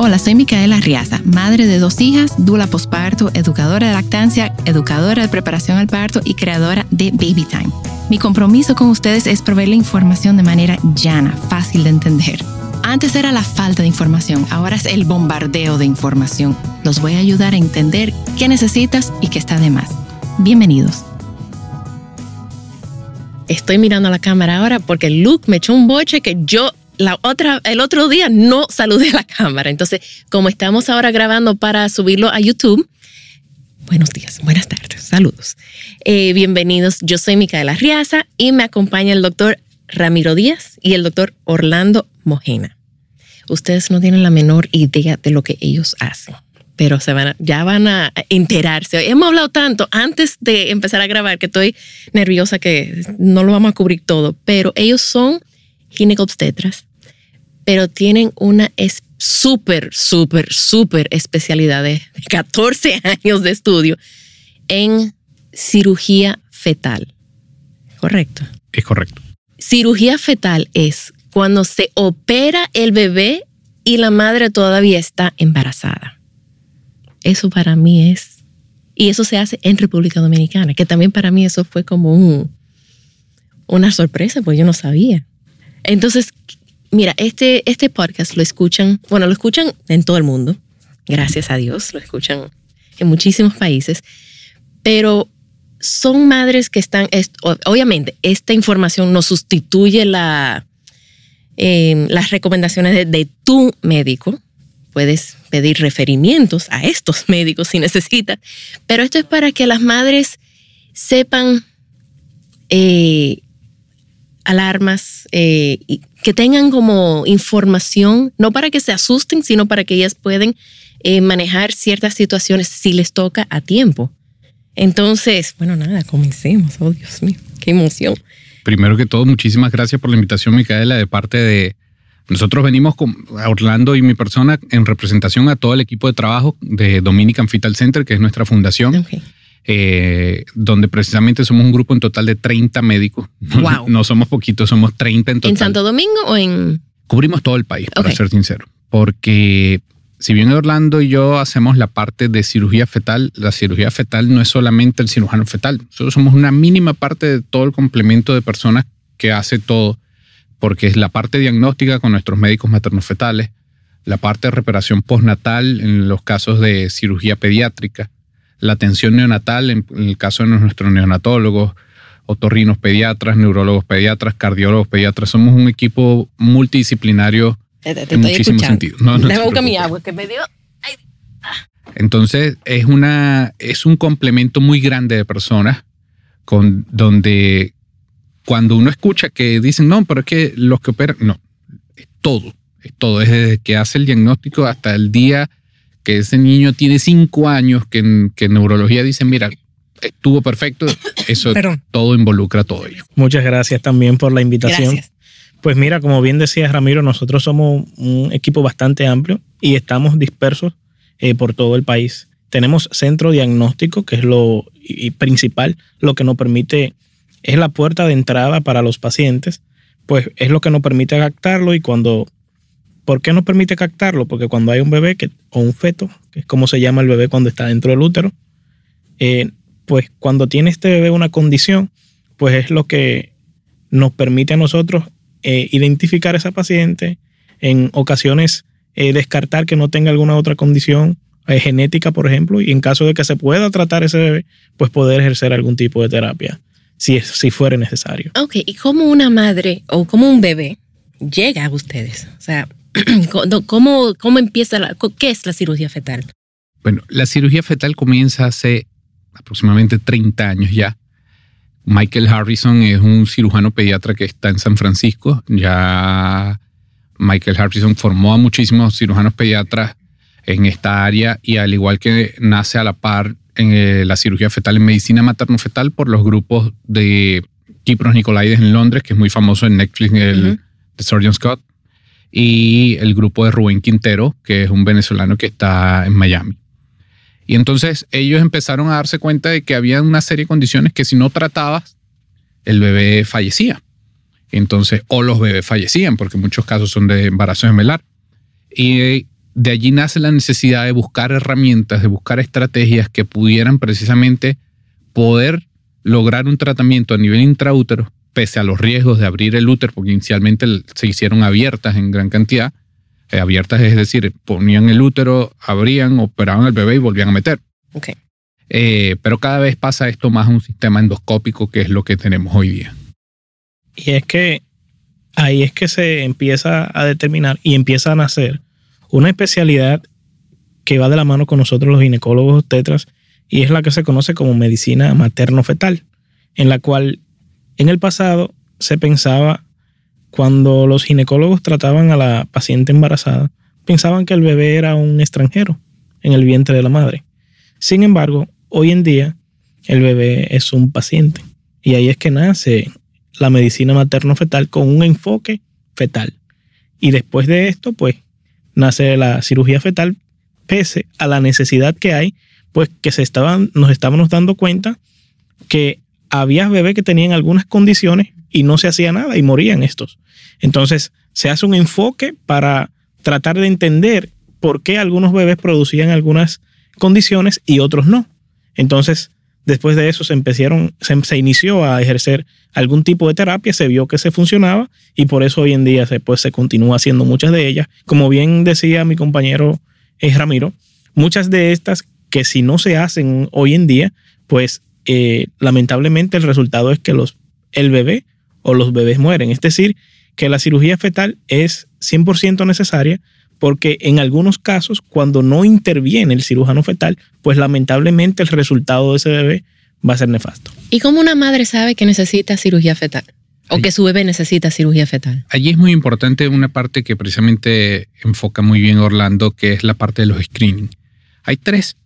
Hola, soy Micaela Riaza, madre de dos hijas, dula posparto, educadora de lactancia, educadora de preparación al parto y creadora de Baby Time. Mi compromiso con ustedes es proveer la información de manera llana, fácil de entender. Antes era la falta de información, ahora es el bombardeo de información. Los voy a ayudar a entender qué necesitas y qué está de más. Bienvenidos. Estoy mirando a la cámara ahora porque Luke me echó un boche que yo el otro día no saludé a la cámara. Entonces, como estamos ahora grabando para subirlo a YouTube, buenos días, buenas tardes, saludos. Eh, bienvenidos, yo soy Micaela Riaza y me acompaña el doctor Ramiro Díaz y el doctor Orlando Mojena. Ustedes no tienen la menor idea de lo que ellos hacen, pero se van ya van a enterarse. Hemos hablado tanto antes de empezar a grabar que estoy nerviosa que no lo vamos a cubrir todo, pero ellos son ginecobstetras, pero tienen una súper, súper, súper especialidad de 14 años de estudio en cirugía fetal. ¿Correcto? Es correcto. Cirugía fetal es cuando se opera el bebé y la madre todavía está embarazada. Eso para mí es, y eso se hace en República Dominicana, que también para mí eso fue como un, una sorpresa, porque yo no sabía. Entonces, mira, este, este podcast lo escuchan, bueno, lo escuchan en todo el mundo, gracias a Dios, lo escuchan en muchísimos países, pero son madres que están, obviamente, esta información no sustituye la, em, las recomendaciones de, tu médico. Puedes pedir referimientos a estos médicos si necesitas, pero esto es para que las madres sepan eh, alarmas, eh, que tengan como información, no para que se asusten, sino para que ellas puedan eh, manejar ciertas situaciones si les toca a tiempo. Entonces, bueno, nada, comencemos. Oh, Dios mío, qué emoción. Primero que todo, muchísimas gracias por la invitación, Micaela, de parte de... Nosotros venimos con Orlando y mi persona en representación a todo el equipo de trabajo de Dominican Fetal Center, que es nuestra fundación. Okay. Eh, donde precisamente somos un grupo en total de 30 médicos. Wow. No somos poquitos, somos 30 en total. ¿En Santo Domingo o en...? Cubrimos todo el país, para ser sincero. Porque si bien Orlando y yo hacemos la parte de cirugía fetal, la cirugía fetal no es solamente el cirujano fetal. Nosotros somos una mínima parte de todo el complemento de personas que hace todo, porque es la parte diagnóstica con nuestros médicos materno-fetales, la parte de reparación postnatal en los casos de cirugía pediátrica, la atención neonatal, en, el caso de nuestros neonatólogos, otorrinos pediatras, neurólogos pediatras, cardiólogos pediatras. Somos un equipo multidisciplinario te, te, te en muchísimos sentidos. No, no mi agua que me dio. Ay. Entonces es una es un complemento muy grande de personas con donde cuando uno escucha que dicen no, pero es que los que operan no es todo, es todo desde que hace el diagnóstico hasta el día que ese niño tiene cinco años, que en, que en neurología dicen, mira, estuvo perfecto, eso todo involucra todo ello. Muchas gracias también por la invitación. Gracias. Pues mira, como bien decía Ramiro, nosotros somos un equipo bastante amplio y estamos dispersos eh, por todo el país. Tenemos centro diagnóstico, que es lo y principal, lo que nos permite, es la puerta de entrada para los pacientes, pues es lo que nos permite captarlo y cuando ¿Por qué nos permite captarlo? Porque cuando hay un bebé o un feto, que es como se llama el bebé cuando está dentro del útero, eh, pues cuando tiene este bebé una condición, pues es lo que nos permite a nosotros eh, identificar a esa paciente, en ocasiones eh, descartar que no tenga alguna otra condición genética, por ejemplo, y en caso de que se pueda tratar ese bebé, pues poder ejercer algún tipo de terapia, si, si fuera necesario. Ok, ¿y cómo una madre o como un bebé llega a ustedes? O sea, ¿Cómo, cómo empieza la, qué es la cirugía fetal? Bueno, la cirugía fetal comienza hace aproximadamente 30 años ya. Michael Harrison es un cirujano pediatra que está en San Francisco. Ya Michael Harrison formó a muchísimos cirujanos pediatras en esta área y al igual que nace a la par eh, la cirugía fetal en medicina materno-fetal por los grupos de Kipros Nicolaides en Londres, que es muy famoso en Netflix, el de Surgeon Scott, y el grupo de Rubén Quintero, que es un venezolano que está en Miami. Y entonces ellos empezaron a darse cuenta de que había una serie de condiciones que si no tratabas, el bebé fallecía. Entonces, o los bebés fallecían, porque muchos casos son de embarazo gemelar. Y de allí nace la necesidad de buscar herramientas, de buscar estrategias que pudieran precisamente poder lograr un tratamiento a nivel intraútero, pese a los riesgos de abrir el útero, porque inicialmente se hicieron abiertas en gran cantidad. Eh, abiertas es decir, ponían el útero, abrían, operaban el bebé y volvían a meter. Okay. Eh, pero cada vez pasa esto más a un sistema endoscópico, que es lo que tenemos hoy día. Y es que ahí es que se empieza a determinar y empieza a nacer una especialidad que va de la mano con nosotros los ginecólogos tetras y es la que se conoce como medicina materno-fetal, en la cual en el pasado se pensaba, cuando los ginecólogos trataban a la paciente embarazada, pensaban que el bebé era un extranjero en el vientre de la madre. Sin embargo, hoy en día el bebé es un paciente y ahí es que nace la medicina materno-fetal con un enfoque fetal. Y después de esto, pues, nace la cirugía fetal, pese a la necesidad que hay, pues que se estaban, nos estábamos dando cuenta que había bebés que tenían algunas condiciones y no se hacía nada y morían estos. Entonces, se hace un enfoque para tratar de entender por qué algunos bebés producían algunas condiciones y otros no. Entonces, Después de eso se empezaron, se, inició a ejercer algún tipo de terapia, se vio que se funcionaba y por eso hoy en día se, pues, se continúa haciendo muchas de ellas. Como bien decía mi compañero eh, Ramiro, muchas de estas que si no se hacen hoy en día, pues eh, lamentablemente el resultado es que los, el bebé o los bebés mueren. Es decir, que la cirugía fetal es 100% necesaria porque en algunos casos, cuando no interviene el cirujano fetal, pues lamentablemente el resultado de ese bebé va a ser nefasto. ¿Y cómo una madre sabe que necesita cirugía fetal? O que su bebé necesita cirugía fetal. Allí es muy importante una parte que precisamente enfoca muy bien Orlando, que es la parte de los screening. Hay tres,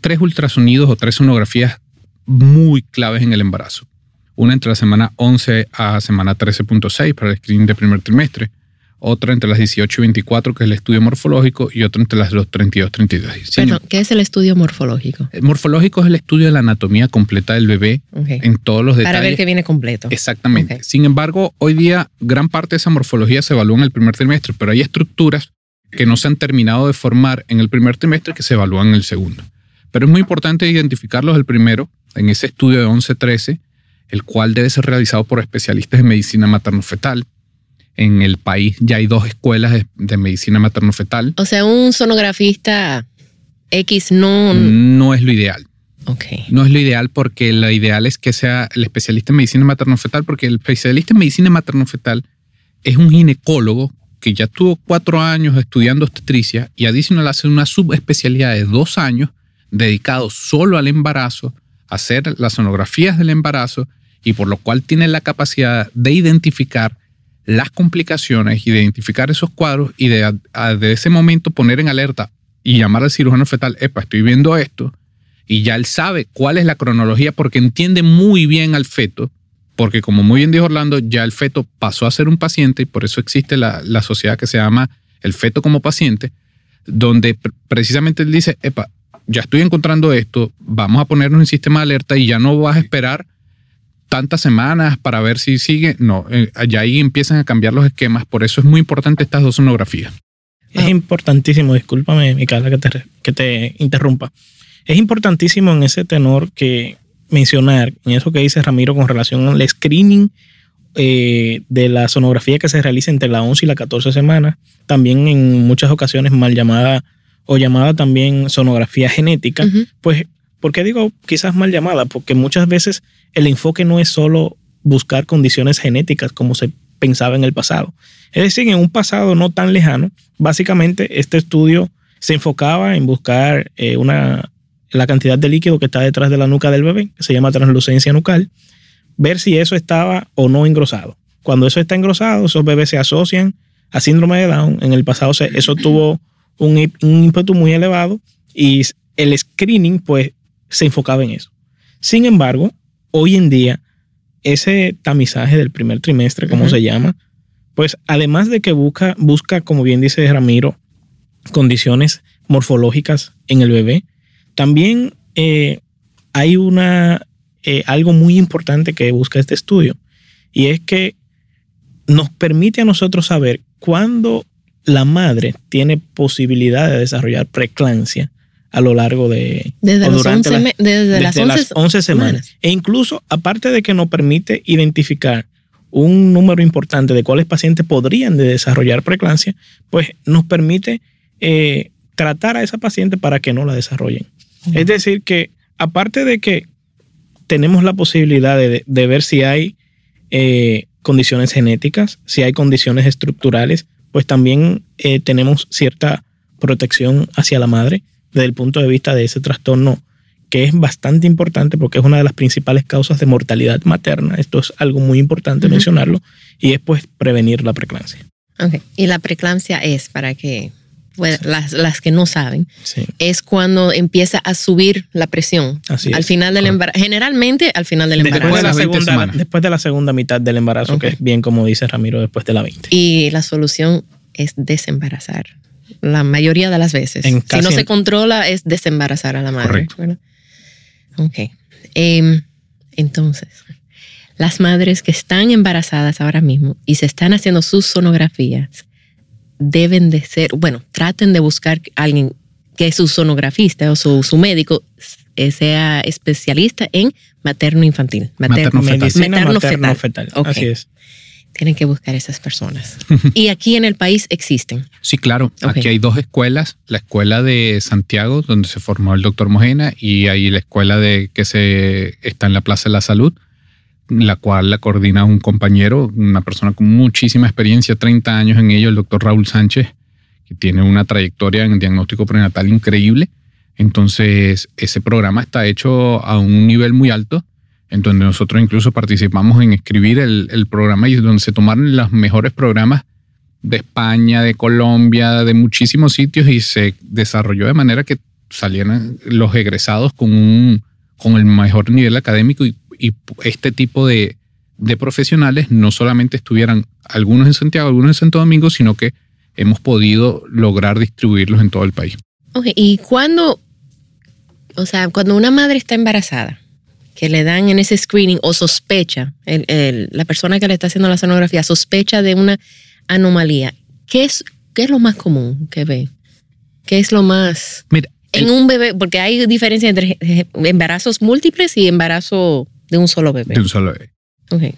tres ultrasonidos o tres sonografías muy claves en el embarazo. Una entre la semana 11 a semana 13.6 para el screening de primer trimestre otra entre las 18 y 24, que es el estudio morfológico, y otra entre las 32 y 32. Perdón, ¿qué es el estudio morfológico? El morfológico es el estudio de la anatomía completa del bebé en todos los detalles. Para ver que viene completo. Exactamente. Sin embargo, hoy día gran parte de esa morfología se evalúa en el primer trimestre, pero hay estructuras que no se han terminado de formar en el primer trimestre que se evalúan en el segundo. Pero es muy importante identificarlos el primero, en ese estudio de 11-13, el cual debe ser realizado por especialistas en medicina materno-fetal en el país ya hay dos escuelas de, medicina materno-fetal. O sea, un sonografista X no... No es lo ideal. Ok. No es lo ideal porque lo ideal es que sea el especialista en medicina materno-fetal porque el especialista en medicina materno-fetal es un ginecólogo que ya tuvo cuatro años estudiando obstetricia y adicional hace una subespecialidad de dos años dedicado solo al embarazo, hacer las sonografías del embarazo y por lo cual tiene la capacidad de identificar las complicaciones, identificar esos cuadros y de, ese momento poner en alerta y llamar al cirujano fetal, epa, estoy viendo esto, y ya él sabe cuál es la cronología porque entiende muy bien al feto, porque como muy bien dijo Orlando, ya el feto pasó a ser un paciente y por eso existe la, la sociedad que se llama el feto como paciente, donde precisamente él dice, epa, ya estoy encontrando esto, vamos a ponernos en sistema de alerta y ya no vas a esperar tantas semanas para ver si sigue. No, eh, allá ahí empiezan a cambiar los esquemas. Por eso es muy importante estas dos sonografías. Es importantísimo, discúlpame, Micaela, que te, que te interrumpa. Es importantísimo en ese tenor que mencionar, en eso que dice Ramiro con relación al screening eh, de la sonografía que se realiza entre la 11 y la 14 semanas, también en muchas ocasiones mal llamada o llamada también sonografía genética, pues ¿Por qué digo quizás mal llamada? Porque muchas veces el enfoque no es solo buscar condiciones genéticas como se pensaba en el pasado. Es decir, en un pasado no tan lejano, básicamente este estudio se enfocaba en buscar eh, una, la cantidad de líquido que está detrás de la nuca del bebé, que se llama translucencia nucal, ver si eso estaba o no engrosado. Cuando eso está engrosado, esos bebés se asocian a síndrome de Down. En el pasado eso tuvo un, un ímpetu muy elevado y el screening, pues se enfocaba en eso. Sin embargo, hoy en día, ese tamizaje del primer trimestre, como se llama, pues además de que busca, busca, como bien dice Ramiro, condiciones morfológicas en el bebé, también eh, hay una, eh, algo muy importante que busca este estudio y es que nos permite a nosotros saber cuándo la madre tiene posibilidad de desarrollar preeclampsia a lo largo de desde, las 11, semanas. E incluso, aparte de que nos permite identificar un número importante de cuáles pacientes podrían de desarrollar preeclampsia, pues nos permite eh, tratar a esa paciente para que no la desarrollen. Es decir, que aparte de que tenemos la posibilidad de, ver si hay eh, condiciones genéticas, si hay condiciones estructurales, pues también eh, tenemos cierta protección hacia la madre desde el punto de vista de ese trastorno que es bastante importante porque es una de las principales causas de mortalidad materna. Esto es algo muy importante mencionarlo y es pues prevenir la preeclampsia. Ok, y la preeclampsia es para que las, que no saben, es cuando empieza a subir la presión. al final del embarazo. Generalmente al final del embarazo. Después de la, segunda, después de la segunda mitad del embarazo, que es bien como dice Ramiro, después de la 20. Y la solución es desembarazar. La mayoría de las veces. si no se controla, es desembarazar a la madre. Correcto. Ok. Em, entonces, las madres que están embarazadas ahora mismo y se están haciendo sus sonografías, deben de ser, bueno, traten de buscar a alguien que su sonografista o su, su médico eh, sea especialista en materno-infantil. Materno, materno, fetal. Así es. Tienen que buscar esas personas. y aquí en el país existen. Sí, claro. Aquí hay dos escuelas. La escuela de Santiago, donde se formó el doctor Mojena, y ahí la escuela de que se está en la Plaza de la Salud la cual la coordina un compañero, una persona con muchísima experiencia, 30 años en ello, el doctor Raúl Sánchez, que tiene una trayectoria en diagnóstico prenatal increíble. Entonces, ese programa está hecho a un nivel muy alto, en donde nosotros incluso participamos en escribir el, programa y donde se tomaron los mejores programas de España, de Colombia, de muchísimos sitios y se desarrolló de manera que salieran los egresados con, un, con el mejor nivel académico y y este tipo de, profesionales no solamente estuvieran algunos en Santiago, algunos en Santo Domingo, sino que hemos podido lograr distribuirlos en todo el país. y cuando, o sea, cuando una madre está embarazada, que le dan en ese screening o sospecha, la persona que le está haciendo la sonografía sospecha de una anomalía, ¿qué es, qué es lo más común que ve? ¿Qué es lo más... Mira, en un bebé, porque hay diferencia entre embarazos múltiples y embarazo de un solo bebé. De un solo bebé.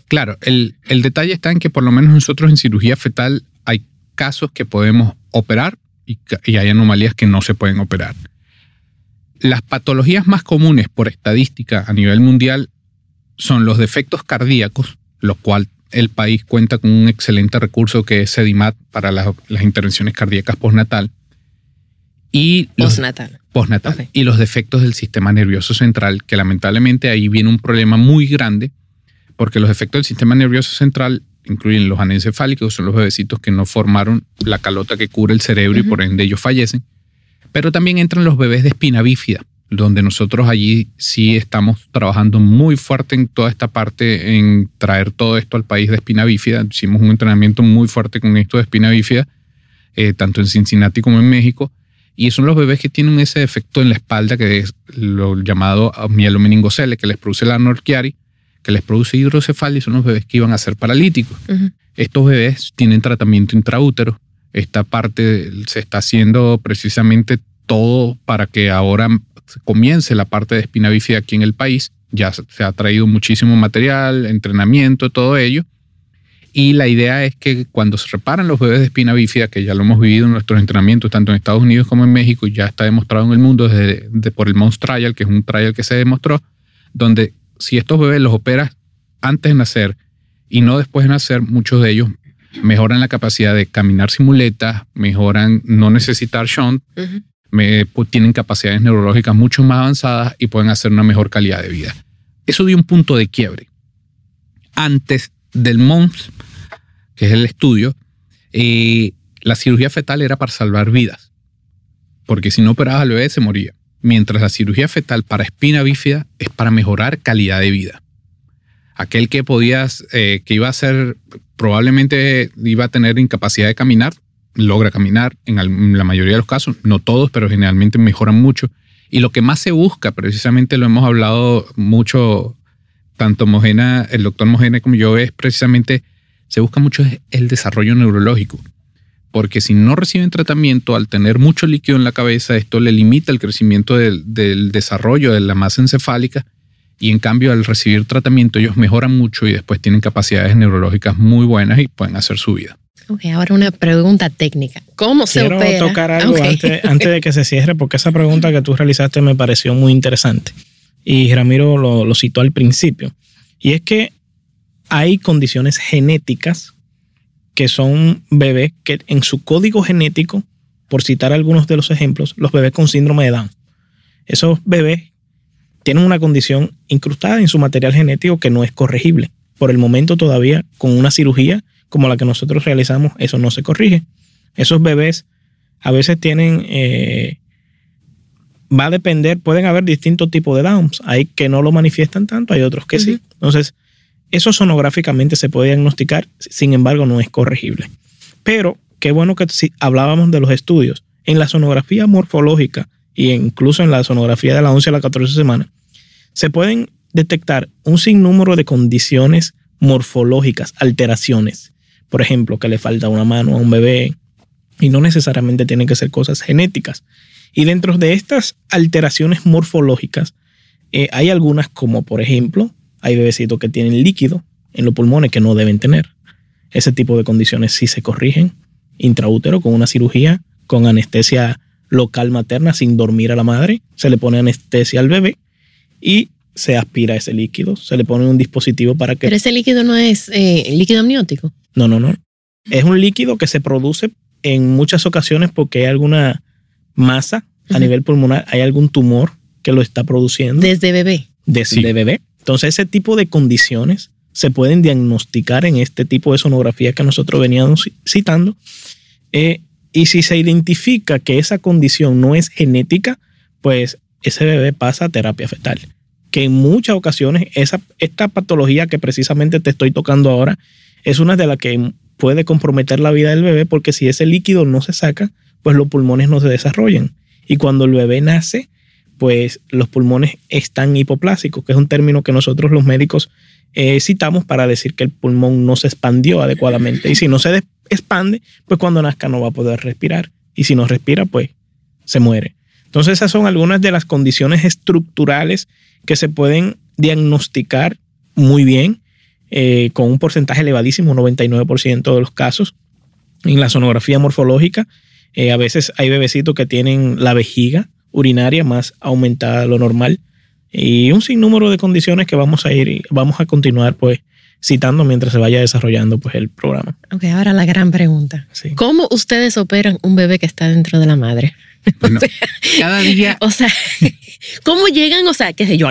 Claro, el, detalle está en que por lo menos nosotros en cirugía fetal hay casos que podemos operar y, y hay anomalías que no se pueden operar. Las patologías más comunes por estadística a nivel mundial son los defectos cardíacos, lo cual el país cuenta con un excelente recurso que es SEDIMAT para las, intervenciones cardíacas postnatal. Y postnatal. Y los defectos del sistema nervioso central, que lamentablemente ahí viene un problema muy grande, porque los defectos del sistema nervioso central incluyen los anencefálicos, son los bebecitos que no formaron la calota que cubre el cerebro y por ende ellos fallecen. Pero también entran los bebés de espina bífida, donde nosotros allí sí estamos trabajando muy fuerte en toda esta parte, en traer todo esto al país de espina bífida. Hicimos un entrenamiento muy fuerte con esto de espina bífida, eh, tanto en Cincinnati como en México. Y son los bebés que tienen ese efecto en la espalda, que es lo llamado mielomeningocele, que les produce la norquiari, que les produce hidrocefalia y son los bebés que iban a ser paralíticos. Estos bebés tienen tratamiento intraútero. Esta parte se está haciendo precisamente todo para que ahora comience la parte de espina bífida aquí en el país. Ya se ha traído muchísimo material, entrenamiento, todo ello. Y la idea es que cuando se reparan los bebés de espina bífida, que ya lo hemos vivido en nuestros entrenamientos, tanto en Estados Unidos como en México, y ya está demostrado en el mundo desde, por el MONS Trial, que es un trial que se demostró, donde si estos bebés los operas antes de nacer y no después de nacer, muchos de ellos mejoran la capacidad de caminar sin muletas, mejoran no necesitar shunt, pues, tienen capacidades neurológicas mucho más avanzadas y pueden hacer una mejor calidad de vida. Eso dio un punto de quiebre. Antes del MONS, que es el estudio, eh, la cirugía fetal era para salvar vidas, porque si no operabas al bebé se moría. mientras la cirugía fetal para espina bífida es para mejorar calidad de vida. Aquel que podías, eh, que iba a ser, probablemente iba a tener incapacidad de caminar, logra caminar en la mayoría de los casos, no todos, pero generalmente mejoran mucho. Y lo que más se busca, precisamente lo hemos hablado mucho, tanto Mojena, el doctor Mojena como yo, es precisamente, se busca mucho el desarrollo neurológico. Porque si no reciben tratamiento, al tener mucho líquido en la cabeza, esto le limita el crecimiento del, del desarrollo de la masa encefálica. Y en cambio, al recibir tratamiento, ellos mejoran mucho y después tienen capacidades neurológicas muy buenas y pueden hacer su vida. Ok, ahora una pregunta técnica. ¿Cómo se Quiero opera? tocar algo antes, antes de que se cierre, porque esa pregunta que tú realizaste me pareció muy interesante. Y Ramiro lo, lo citó al principio. Y es que hay condiciones genéticas que son bebés que en su código genético, por citar algunos de los ejemplos, los bebés con síndrome de Down. Esos bebés tienen una condición incrustada en su material genético que no es corregible. Por el momento todavía con una cirugía como la que nosotros realizamos, eso no se corrige. Esos bebés a veces tienen, eh, va a depender, pueden haber distintos tipos de Downs. Hay que no lo manifiestan tanto, hay otros que sí. Entonces, eso sonográficamente se puede diagnosticar, sin embargo, no es corregible. Pero qué bueno que si hablábamos de los estudios. En la sonografía morfológica e incluso en la sonografía de la 11 a la 14 semana, se pueden detectar un sinnúmero de condiciones morfológicas, alteraciones. Por ejemplo, que le falta una mano a un bebé y no necesariamente tienen que ser cosas genéticas. Y dentro de estas alteraciones morfológicas, eh, hay algunas como, por ejemplo, hay bebecitos que tienen líquido en los pulmones que no deben tener. Ese tipo de condiciones sí se corrigen intraútero con una cirugía, con anestesia local materna sin dormir a la madre. Se le pone anestesia al bebé y se aspira ese líquido. Se le pone un dispositivo para que... Pero ese líquido no es eh, líquido amniótico. No, no, no. Es un líquido que se produce en muchas ocasiones porque hay alguna masa a nivel pulmonar, hay algún tumor que lo está produciendo Desde bebé. desde Sí. bebé. Entonces, ese tipo de condiciones se pueden diagnosticar en este tipo de sonografía que nosotros veníamos ci- citando. Eh, y si se identifica que esa condición no es genética, pues ese bebé pasa a terapia fetal. Que en muchas ocasiones esa, esta patología que precisamente te estoy tocando ahora es una de las que puede comprometer la vida del bebé porque si ese líquido no se saca, pues los pulmones no se desarrollan. Y cuando el bebé nace, pues los pulmones están hipoplásicos, que es un término que nosotros los médicos eh, citamos para decir que el pulmón no se expandió adecuadamente. Y si no se expande, pues cuando nazca no va a poder respirar. Y si no respira, pues se muere. Entonces esas son algunas de las condiciones estructurales que se pueden diagnosticar muy bien eh, con un porcentaje elevadísimo, 99% de los casos. En la sonografía morfológica, eh, a veces hay bebecitos que tienen la vejiga urinaria más aumentada de lo normal y un sinnúmero de condiciones que vamos a ir, vamos a continuar pues citando mientras se vaya desarrollando pues el programa. Ok, ahora la gran pregunta. Sí. ¿Cómo ustedes operan un bebé que está dentro de la madre? Bueno, cada día O sea, ¿cómo llegan? O sea, qué sé yo,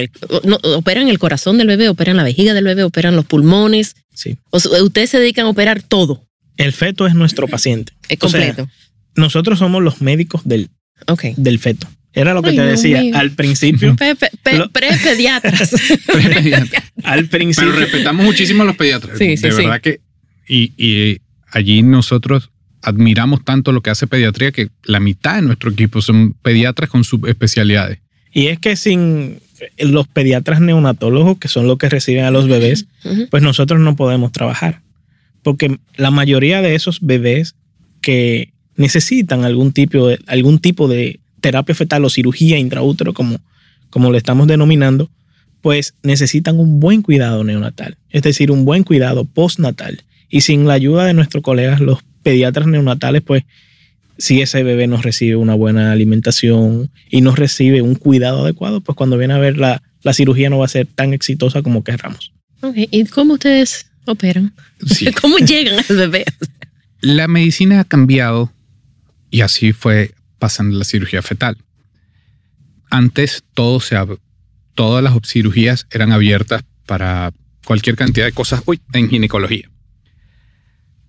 operan el corazón del bebé, operan la vejiga del bebé, operan los pulmones. Sí. O sea, ustedes se dedican a operar todo, El feto es nuestro paciente. es O sea, completo. nosotros somos los médicos del, del feto. Era lo que Ay, te decía al principio. Pe- pe- pe- Lo- Prepediatras. al principio. Pero respetamos muchísimo a los pediatras. Sí, sí, de sí. verdad que. Y, y allí nosotros admiramos tanto lo que hace pediatría que la mitad de nuestro equipo son pediatras con subespecialidades. Y es que sin los pediatras neonatólogos, que son los que reciben a los bebés, pues nosotros no podemos trabajar. Porque la mayoría de esos bebés que necesitan algún tipo de, algún tipo de terapia fetal o cirugía intraútero, como, como le estamos denominando, pues necesitan un buen cuidado neonatal, es decir, un buen cuidado postnatal. Y sin la ayuda de nuestros colegas, los pediatras neonatales, pues si ese bebé no recibe una buena alimentación y no recibe un cuidado adecuado, pues cuando viene a ver la, la cirugía no va a ser tan exitosa como querramos. Ok, ¿Y cómo ustedes operan? Sí. ¿Cómo llegan al bebé? La medicina ha cambiado y así fue pasando la cirugía fetal. Antes todo se todas las cirugías eran abiertas para cualquier cantidad de cosas uy, en ginecología.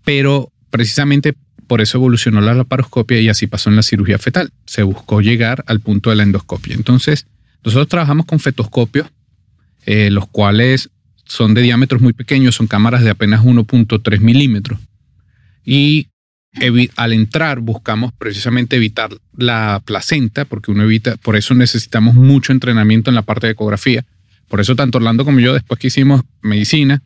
Pero precisamente por eso evolucionó la laparoscopia y así pasó en la cirugía fetal. Se buscó llegar al punto de la endoscopia. Entonces, nosotros trabajamos con fetoscopios, eh, los cuales son de diámetros muy pequeños, son cámaras de apenas 1.3 milímetros. Y al entrar buscamos precisamente evitar la placenta, porque uno evita, por eso necesitamos mucho entrenamiento en la parte de ecografía. Por eso tanto Orlando como yo, después que hicimos medicina,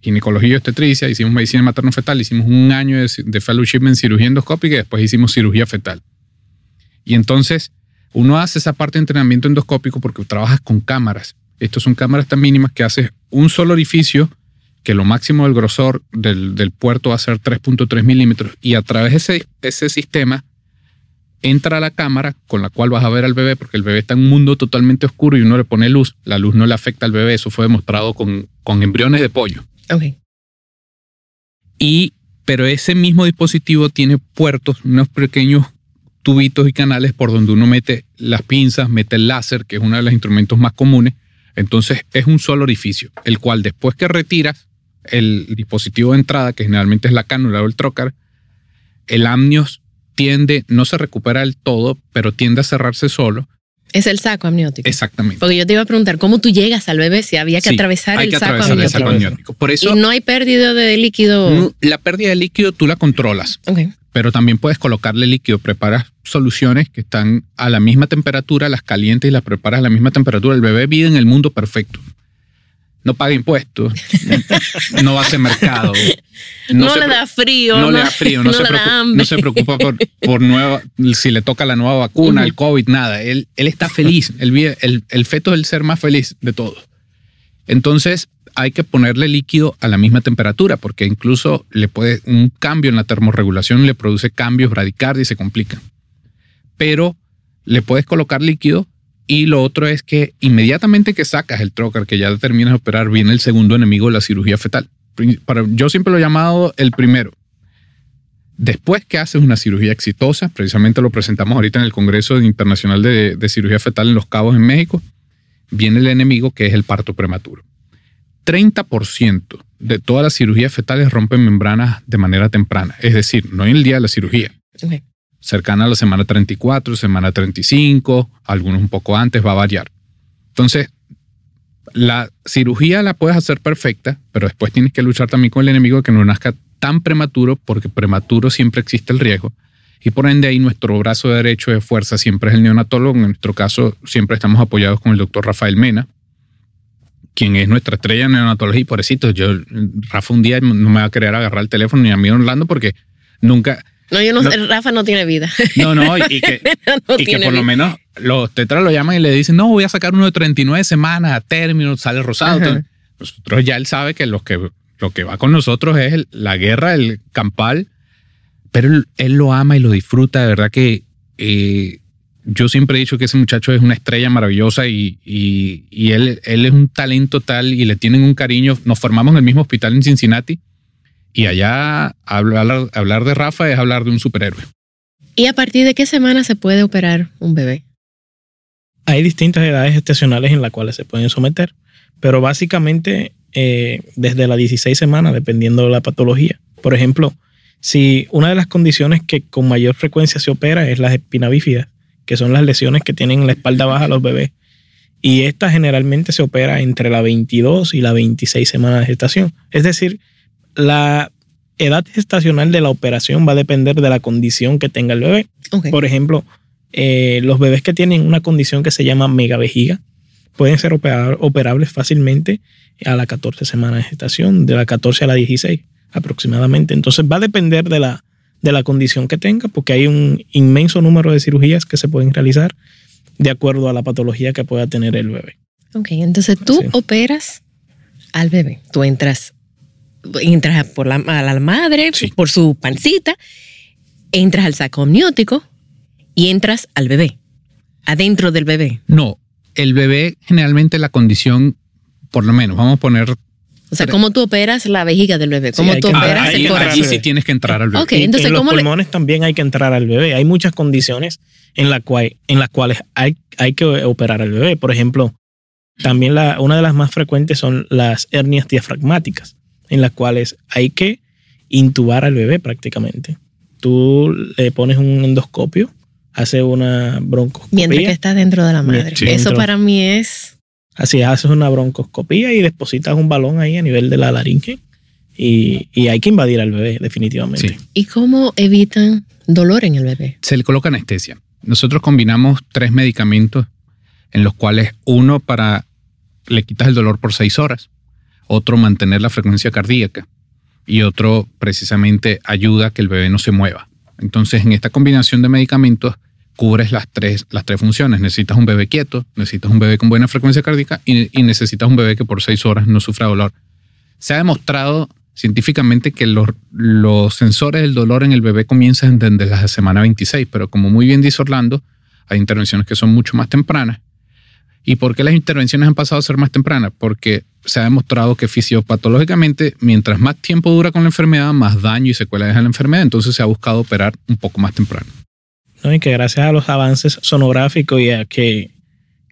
ginecología y obstetricia, hicimos medicina materno-fetal, hicimos un año de, fellowship en cirugía endoscópica y después hicimos cirugía fetal. Y entonces uno hace esa parte de entrenamiento endoscópico porque trabajas con cámaras. Estas son cámaras tan mínimas que haces un solo orificio, que lo máximo del grosor del, puerto va a ser 3.3 milímetros, y a través de ese, ese sistema entra a la cámara con la cual vas a ver al bebé, porque el bebé está en un mundo totalmente oscuro y uno le pone luz. La luz no le afecta al bebé, eso fue demostrado con, con embriones de pollo. Ok. Y, pero ese mismo dispositivo tiene puertos, unos pequeños tubitos y canales por donde uno mete las pinzas, mete el láser, que es uno de los instrumentos más comunes. Entonces es un solo orificio, el cual después que retiras el dispositivo de entrada, que generalmente es la cánula o el trocar, el amnios tiende, no se recupera del todo, pero tiende a cerrarse solo es el saco amniótico. Exactamente. Porque yo te iba a preguntar, ¿cómo tú llegas al bebé si había que atravesar, el, saco amniótico? Por eso, y no hay pérdida de líquido. La pérdida de líquido tú la controlas. Okay. Pero también puedes colocarle líquido. Preparas soluciones que están a la misma temperatura, las calientes y las preparas a la misma temperatura. El bebé vive en el mundo perfecto no paga impuestos, no hace mercado. No, le da frío. No, le da frío, no, se, preocupa, no se preocupa por, por, nueva, si le toca la nueva vacuna, el COVID, nada. Él, él está feliz, el, el, el feto es el ser más feliz de todos. Entonces hay que ponerle líquido a la misma temperatura porque incluso le puede un cambio en la termorregulación le produce cambios radicales y se complica. Pero le puedes colocar líquido y lo otro es que inmediatamente que sacas el trocar, que ya terminas de operar, viene el segundo enemigo la cirugía fetal. yo siempre lo he llamado el primero. Después que haces una cirugía exitosa, precisamente lo presentamos ahorita en el Congreso Internacional de, de Cirugía Fetal en Los Cabos, en México, viene el enemigo que es el parto prematuro. 30% de todas las cirugías fetales rompen membranas de manera temprana, es decir, no en el día de la cirugía cercana a la semana 34, semana 35, algunos un poco antes, va a variar. Entonces, la cirugía la puedes hacer perfecta, pero después tienes que luchar también con el enemigo que no nazca tan prematuro, porque prematuro siempre existe el riesgo. Y por ende ahí nuestro brazo derecho de fuerza siempre es el neonatólogo. En nuestro caso siempre estamos apoyados con el doctor Rafael Mena, quien es nuestra estrella en neonatología. Y pobrecito, yo, Rafa un día no me va a querer agarrar el teléfono ni a mí Orlando porque nunca, no, yo no, Rafa no tiene vida. No, no, y que, por lo menos los tetras lo llaman y le dicen, no, voy a sacar uno de 39 semanas a término, sale rosado. nosotros ya él sabe que lo que, lo que va con nosotros es la guerra, el campal, pero él, lo ama y lo disfruta. De verdad que eh, yo siempre he dicho que ese muchacho es una estrella maravillosa y, y, él, él es un talento tal y le tienen un cariño. Nos formamos en el mismo hospital en Cincinnati y allá hablar, hablar de Rafa es hablar de un superhéroe. ¿Y a partir de qué semana se puede operar un bebé? Hay distintas edades estacionales en las cuales se pueden someter, pero básicamente eh, desde las 16 semanas, dependiendo de la patología. Por ejemplo, si una de las condiciones que con mayor frecuencia se opera es las espina bífidas, que son las lesiones que tienen en la espalda baja los bebés, y esta generalmente se opera entre la 22 y la 26 semanas de gestación. Es decir, la edad gestacional de la operación va a depender de la condición que tenga el bebé. Por ejemplo, eh, los bebés que tienen una condición que se llama megavejiga pueden ser operables fácilmente a la 14 semanas de gestación, de la 14 a la 16 aproximadamente. Entonces va a depender de la, de la condición que tenga, porque hay un inmenso número de cirugías que se pueden realizar de acuerdo a la patología que pueda tener el bebé. Ok, entonces tú operas al bebé, tú entras entras por la, a la madre, por su pancita, entras al saco amniótico y entras al bebé, adentro del bebé. No, el bebé generalmente la condición, por lo menos, vamos a poner o sea, ¿cómo tú operas la vejiga del bebé? ¿Cómo tú operas el corazón? Ahí sí tienes que entrar al bebé. Okay, entonces, en los pulmones también hay que entrar al bebé. Hay muchas condiciones en, la cual, en las cuales hay, hay que operar al bebé. Por ejemplo, también la, una de las más frecuentes son las hernias diafragmáticas en las cuales hay que intubar al bebé prácticamente. tú le pones un endoscopio, hace una broncoscopia. Mientras que está dentro de la madre. Sí. Eso para mí es... Así es, haces una broncoscopia y depositas un balón ahí a nivel de la laringe y, y hay que invadir al bebé, definitivamente. Sí. ¿Y cómo evitan dolor en el bebé? Se le coloca anestesia. Nosotros combinamos tres medicamentos en los cuales uno para le quitas el dolor por seis horas, otro mantener la frecuencia cardíaca y otro precisamente ayuda a que el bebé no se mueva. Entonces en esta combinación de medicamentos cubres las tres, las tres funciones. Necesitas un bebé quieto, necesitas un bebé con buena frecuencia cardíaca y, y necesitas un bebé que por seis horas no sufra dolor. Se ha demostrado científicamente que los, los sensores del dolor en el bebé comienzan desde la semana 26, pero como muy bien dice Orlando, hay intervenciones que son mucho más tempranas. ¿Y por qué las intervenciones han pasado a ser más tempranas? Porque se ha demostrado que fisiopatológicamente, mientras más tiempo dura con la enfermedad, más daño y secuelas deja la enfermedad. Entonces se ha buscado operar un poco más temprano. ¿no? Y que gracias a los avances sonográficos y a que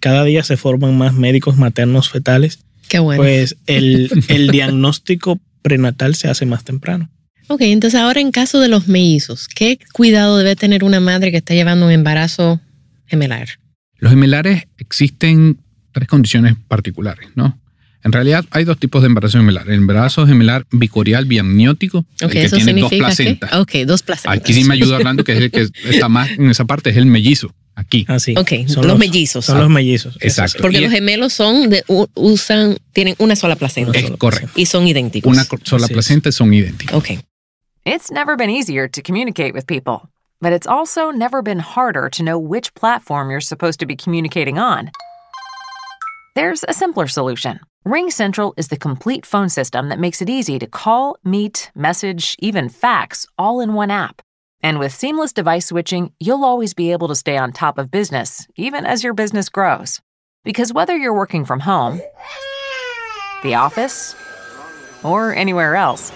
cada día se forman más médicos maternos fetales, Qué bueno. pues el, el diagnóstico prenatal se hace más temprano. ok, entonces ahora en caso de los mellizos, ¿qué cuidado debe tener una madre que está llevando un embarazo gemelar? Los gemelares existen tres condiciones particulares, ¿no? En realidad hay dos tipos de embarazo gemelar. El embarazo gemelar bicorial biamniótico, Ok, el que eso tiene dos placentas. que... Ok, dos placentas. Aquí sí me ayuda hablando que es el que está más en esa parte, es el mellizo. Aquí. Así. Ok, los mellizos. Son los mellizos. Exacto. Porque Y los gemelos son de, usan, tienen una sola placenta. Es correcto. Y son idénticos. Una sola Así placenta son idénticas. Ok. It's never been easier to communicate with people, but it's also never been harder to know which platform you're supposed to be communicating on. There's a simpler solution. Ring Central is the complete phone system that makes it easy to call, meet, message, even fax all in one app. And with seamless device switching, you'll always be able to stay on top of business, even as your business grows. Because whether you're working from home, the office, or anywhere else,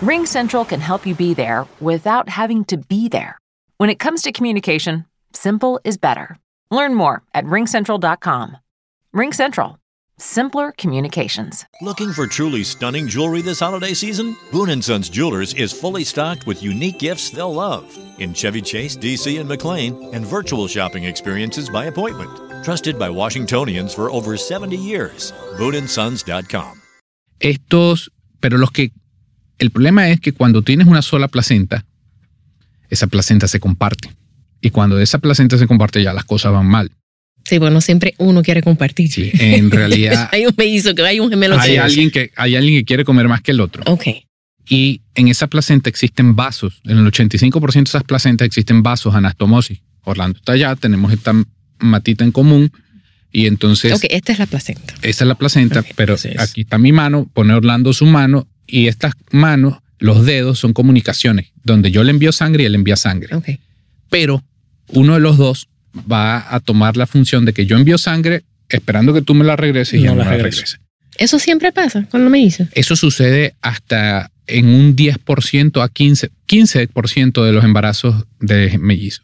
Ring Central can help you be there without having to be there. When it comes to communication, simple is better. Learn more at ringcentral.com. RingCentral. Simpler communications. Looking for truly stunning jewelry this holiday season? Boone & Sons Jewelers is fully stocked with unique gifts they'll love in Chevy Chase, DC, and McLean, and virtual shopping experiences by appointment. Trusted by Washingtonians for over 70 years. BooneandSons.com. Estos, pero los que, el problema es que cuando tienes una sola placenta, esa placenta se comparte. Y cuando esa placenta se comparte ya las cosas van mal. Sí, bueno, siempre uno quiere compartir. Sí, en realidad hay un mellizo, que hay un gemelo. hay que- alguien, que, hay alguien que quiere comer más que el otro. Ok. Y en esa placenta existen vasos. En el 85% de esas placentas existen vasos, anastomosis. Orlando está allá, tenemos esta matita en común. Y entonces, Ok, esta es la placenta. esta es la placenta, pero aquí está mi mano, pone Orlando su mano y estas manos, los dedos son comunicaciones, donde yo le envío sangre y él envía sangre. Pero uno de los dos va a tomar la función de que yo envío sangre esperando que tú me la regreses y No yo no la la regreso. regrese. Eso siempre pasa con los mellizos. Eso sucede hasta en un 10% a 15%, 15% de los embarazos de mellizo.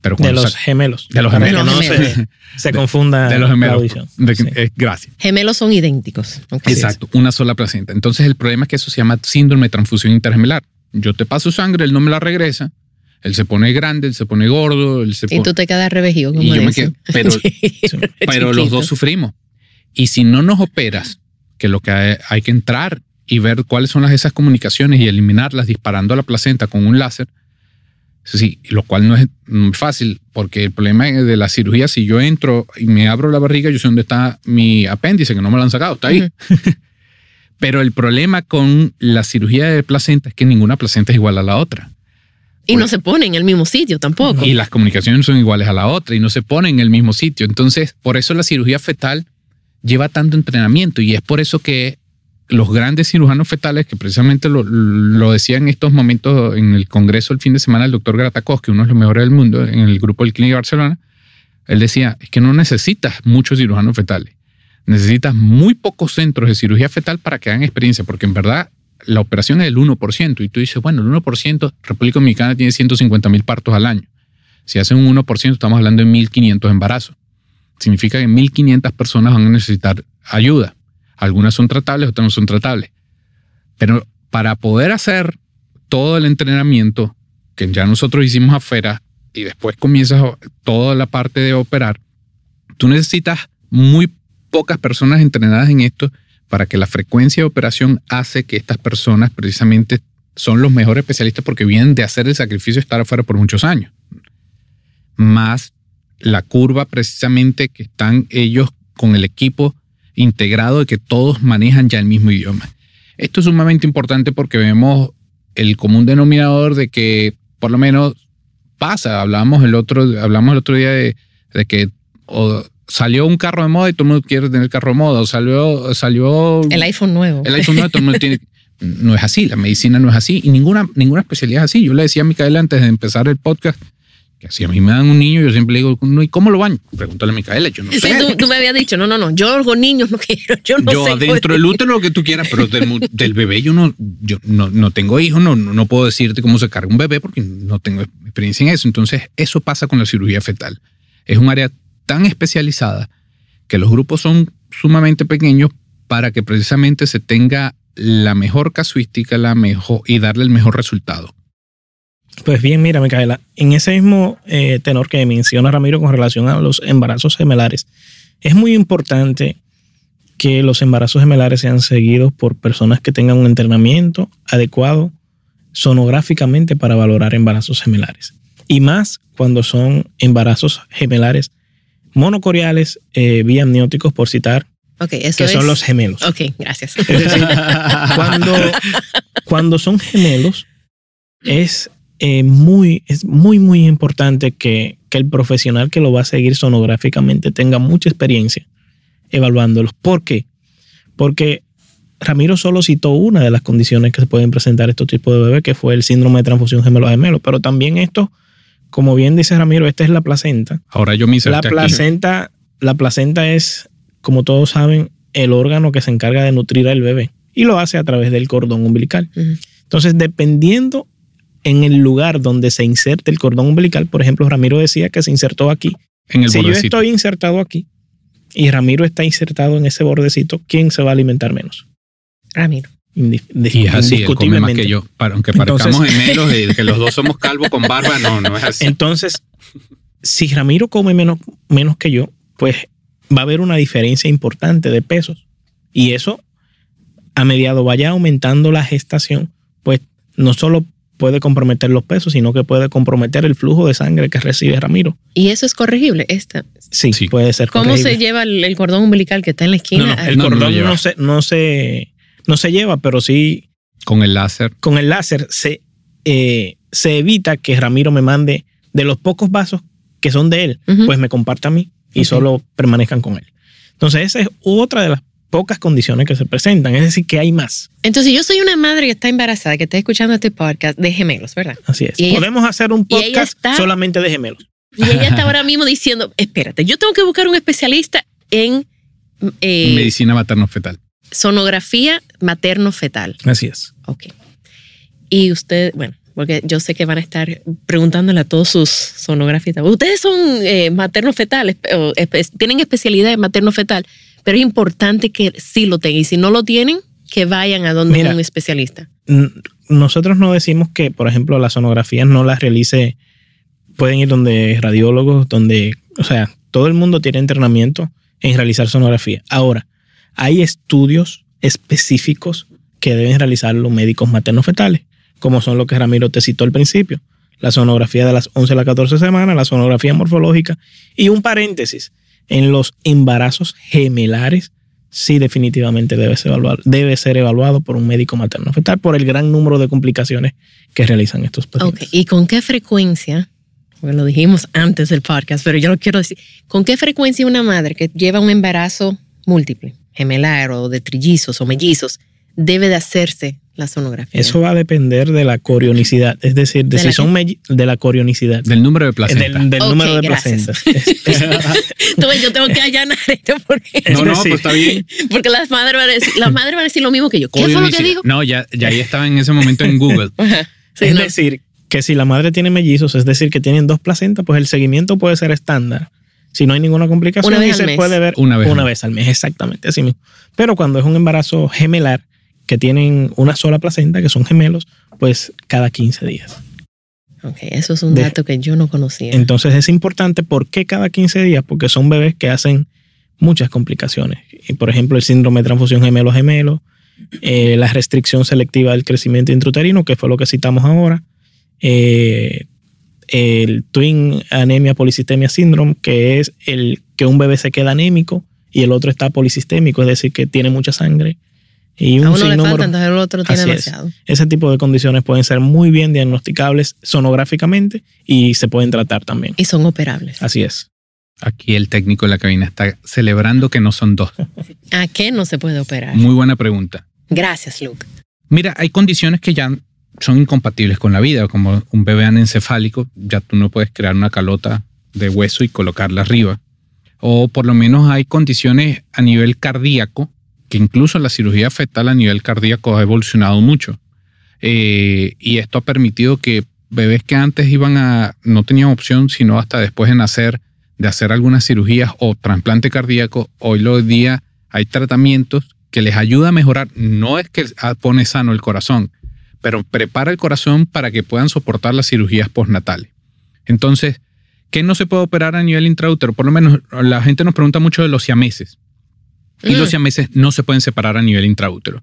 Pero De los gemelos. de los gemelos. no Gemelos. se, se confunda de los la gemelos. audición. de- Sí. eh, gracias. Gemelos son idénticos. Exacto, una sola placenta. Entonces el problema es que eso se llama síndrome de transfusión intergemelar. Yo te paso sangre, él no me la regresa, él se pone grande, él se pone gordo, él se Y pone... tú te quedas revejido, como y yo me quedo, pero, pero los dos sufrimos. Y si no nos operas, que lo que hay, hay que entrar y ver cuáles son las, esas comunicaciones y eliminarlas disparando a la placenta con un láser, sí, lo cual no es mm, fácil, porque el problema de la cirugía, si yo entro y me abro la barriga, yo sé dónde está mi apéndice, que no me lo han sacado, está ahí. Pero el problema con la cirugía de placenta es que ninguna placenta es igual a la otra. Y no se pone en el mismo sitio tampoco. Y las comunicaciones son iguales a la otra y no se ponen en el mismo sitio. Entonces, por eso la cirugía fetal lleva tanto entrenamiento y es por eso que los grandes cirujanos fetales, que precisamente lo, decía en estos momentos en el congreso el fin de semana el doctor Gratakowski, uno de los mejores del mundo en el grupo del Clínica de Barcelona, él decía, es que no necesitas muchos cirujanos fetales, necesitas muy pocos centros de cirugía fetal para que hagan experiencia, porque en verdad la operación es del 1%. Y tú dices, bueno, el 1%, República Dominicana tiene 150 mil partos al año. Si hacen un 1%, estamos hablando de 1.500 embarazos. Significa que 1.500 personas van a necesitar ayuda. Algunas son tratables, otras no son tratables. Pero para poder hacer todo el entrenamiento que ya nosotros hicimos afuera y después comienzas toda la parte de operar, tú necesitas muy pocas personas entrenadas en esto para que la frecuencia de operación hace que estas personas precisamente son los mejores especialistas porque vienen de hacer el sacrificio de estar afuera por muchos años. Más la curva precisamente que están ellos con el equipo integrado de que todos manejan ya el mismo idioma. Esto es sumamente importante porque vemos el común denominador de que por lo menos pasa. Hablamos el otro, hablamos el otro día de, que salió un carro de moda y todo el mundo quiere tener el carro de moda. O salió, salió el iPhone nuevo. El iPhone nuevo, todo el mundo tiene. No es así, la medicina no es así y ninguna, ninguna especialidad es así. Yo le decía a Micaela antes de empezar el podcast que si a mí me dan un niño, yo siempre le digo, ¿y cómo lo baño? Pregúntale a Micaela, yo no sé. Tú, me habías dicho, no, no, no, yo con niños no quiero, yo no yo sé. adentro del útero lo que tú quieras, pero del, bebé yo no, yo no, no tengo hijos, no, no puedo decirte cómo se carga un bebé porque no tengo experiencia en eso. Entonces, eso pasa con la cirugía fetal. Es un área tan especializada que los grupos son sumamente pequeños para que precisamente se tenga la mejor casuística la mejor, y darle el mejor resultado. Pues bien, mira, Micaela, en ese mismo eh, tenor que menciona Ramiro con relación a los embarazos gemelares, es muy importante que los embarazos gemelares sean seguidos por personas que tengan un entrenamiento adecuado sonográficamente para valorar embarazos gemelares. Y más cuando son embarazos gemelares monocoriales, eh, biamnióticos, por citar, que son los gemelos. Ok, gracias. Es decir, cuando, cuando son gemelos, es eh, muy, es muy, muy importante que, que, el profesional que lo va a seguir sonográficamente tenga mucha experiencia evaluándolos. ¿Por qué? Porque Ramiro solo citó una de las condiciones que se pueden presentar estos tipos de bebés, que fue el síndrome de transfusión gemelo a gemelo. Pero también esto, como bien dice Ramiro, esta es la placenta. Ahora yo me La placenta, la placenta es, como todos saben, el órgano que se encarga de nutrir al bebé y lo hace a través del cordón umbilical. Entonces, dependiendo en el lugar donde se inserte el cordón umbilical. Por ejemplo, Ramiro decía que se insertó aquí. En el si yo estoy insertado aquí y Ramiro está insertado en ese bordecito, ¿quién se va a alimentar menos? Ramiro. y es así, come más que yo. aunque parezcamos gemelos de que los dos somos calvos con barba, no, no es así. Entonces, si Ramiro come menos, menos que yo, pues va a haber una diferencia importante de pesos. Y eso, a mediado vaya aumentando la gestación, pues no solo puede comprometer los pesos, sino que puede comprometer el flujo de sangre que recibe Ramiro. ¿Y eso es corregible? Esta. Sí, puede ser ¿Cómo se lleva el, cordón umbilical que está en la esquina? No, el cordón no, se, no, se, no se lleva, pero sí... Con el láser. Con el láser se, eh, se evita que Ramiro me mande de los pocos vasos que son de él, pues me comparta a mí y solo permanezcan con él. Entonces esa es otra de las pocas condiciones que se presentan, es decir, que hay más. Entonces, yo soy una madre que está embarazada, que está escuchando este podcast de gemelos, ¿verdad? Así es. Podemos hacer un podcast solamente de gemelos. Y ella está ahora mismo diciendo, espérate, yo tengo que buscar un especialista en... Eh, Medicina materno-fetal. Sonografía materno-fetal. Así es. Ok. Y usted, bueno, porque yo sé que van a estar preguntándole a todos sus sonografistas, ¿ustedes son eh, materno-fetales? ¿Tienen especialidad en materno-fetal? Pero es importante que sí lo tengan. Y si no lo tienen, que vayan a donde un especialista. Nosotros no decimos que, por ejemplo, las sonografías no las realice. Pueden ir donde radiólogos, donde. O sea, todo el mundo tiene entrenamiento en realizar sonografía. Ahora, hay estudios específicos que deben realizar los médicos materno-fetales, como son lo que Ramiro te citó al principio. La sonografía de las 11 a las 14 semanas, la sonografía morfológica y un paréntesis en los embarazos gemelares, sí definitivamente debe ser, evaluado, debe ser evaluado por un médico materno fetal por el gran número de complicaciones que realizan estos pacientes. ¿Y con qué frecuencia? Porque lo dijimos antes del podcast, pero yo lo quiero decir. ¿Con qué frecuencia una madre que lleva un embarazo múltiple, gemelar o de trillizos o mellizos, debe de hacerse la sonografía. Eso va a depender de la corionicidad, es decir, de, si son de la corionicidad. Del número de placentas. Del, número de placentas. Entonces yo tengo que allanar esto porque... No, no, pues está bien. Porque las madres van a decir, las madres van a decir lo mismo que yo. ¿Qué fue lo que digo? No, ya, ya ahí estaba en ese momento en Google. es decir, que si la madre tiene mellizos, es decir, que tienen dos placentas, pues el seguimiento puede ser estándar. Si no hay ninguna complicación, una vez se puede ver una vez, una vez al mes, exactamente, así mismo. Pero cuando es un embarazo gemelar, que tienen una sola placenta, que son gemelos, pues cada 15 días. Ok, eso es un dato que yo no conocía. Entonces es importante, ¿por qué cada 15 días? Porque son bebés que hacen muchas complicaciones. Y por ejemplo, el síndrome de transfusión gemelo-gemelo, eh, la restricción selectiva del crecimiento intrauterino, que fue lo que citamos ahora, eh, el Twin Anemia Polisistemia Syndrome, que es el que un bebé se queda anémico y el otro está polisistémico, es decir, que tiene mucha sangre. Y un a uno le falta, entonces el otro tiene demasiado. Ese tipo de condiciones pueden ser muy bien diagnosticables sonográficamente y se pueden tratar también. Y son operables. Así es. Aquí el técnico de la cabina está celebrando que no son dos. ¿A qué no se puede operar? Muy buena pregunta. Gracias, Luke. Mira, hay condiciones que ya son incompatibles con la vida, como un bebé anencefálico, ya tú no puedes crear una calota de hueso y colocarla arriba. O por lo menos hay condiciones a nivel cardíaco, que incluso la cirugía fetal a nivel cardíaco ha evolucionado mucho. Eh, y esto ha permitido que bebés que antes iban a, no tenían opción, sino hasta después de nacer, de hacer algunas cirugías o trasplante cardíaco, hoy en día hay tratamientos que les ayuda a mejorar. No es que pone sano el corazón, pero prepara el corazón para que puedan soportar las cirugías postnatales. Entonces, ¿qué no se puede operar a nivel intraútero? Por lo menos la gente nos pregunta mucho de los siameses. Y los mm. siameses no se pueden separar a nivel intraútero.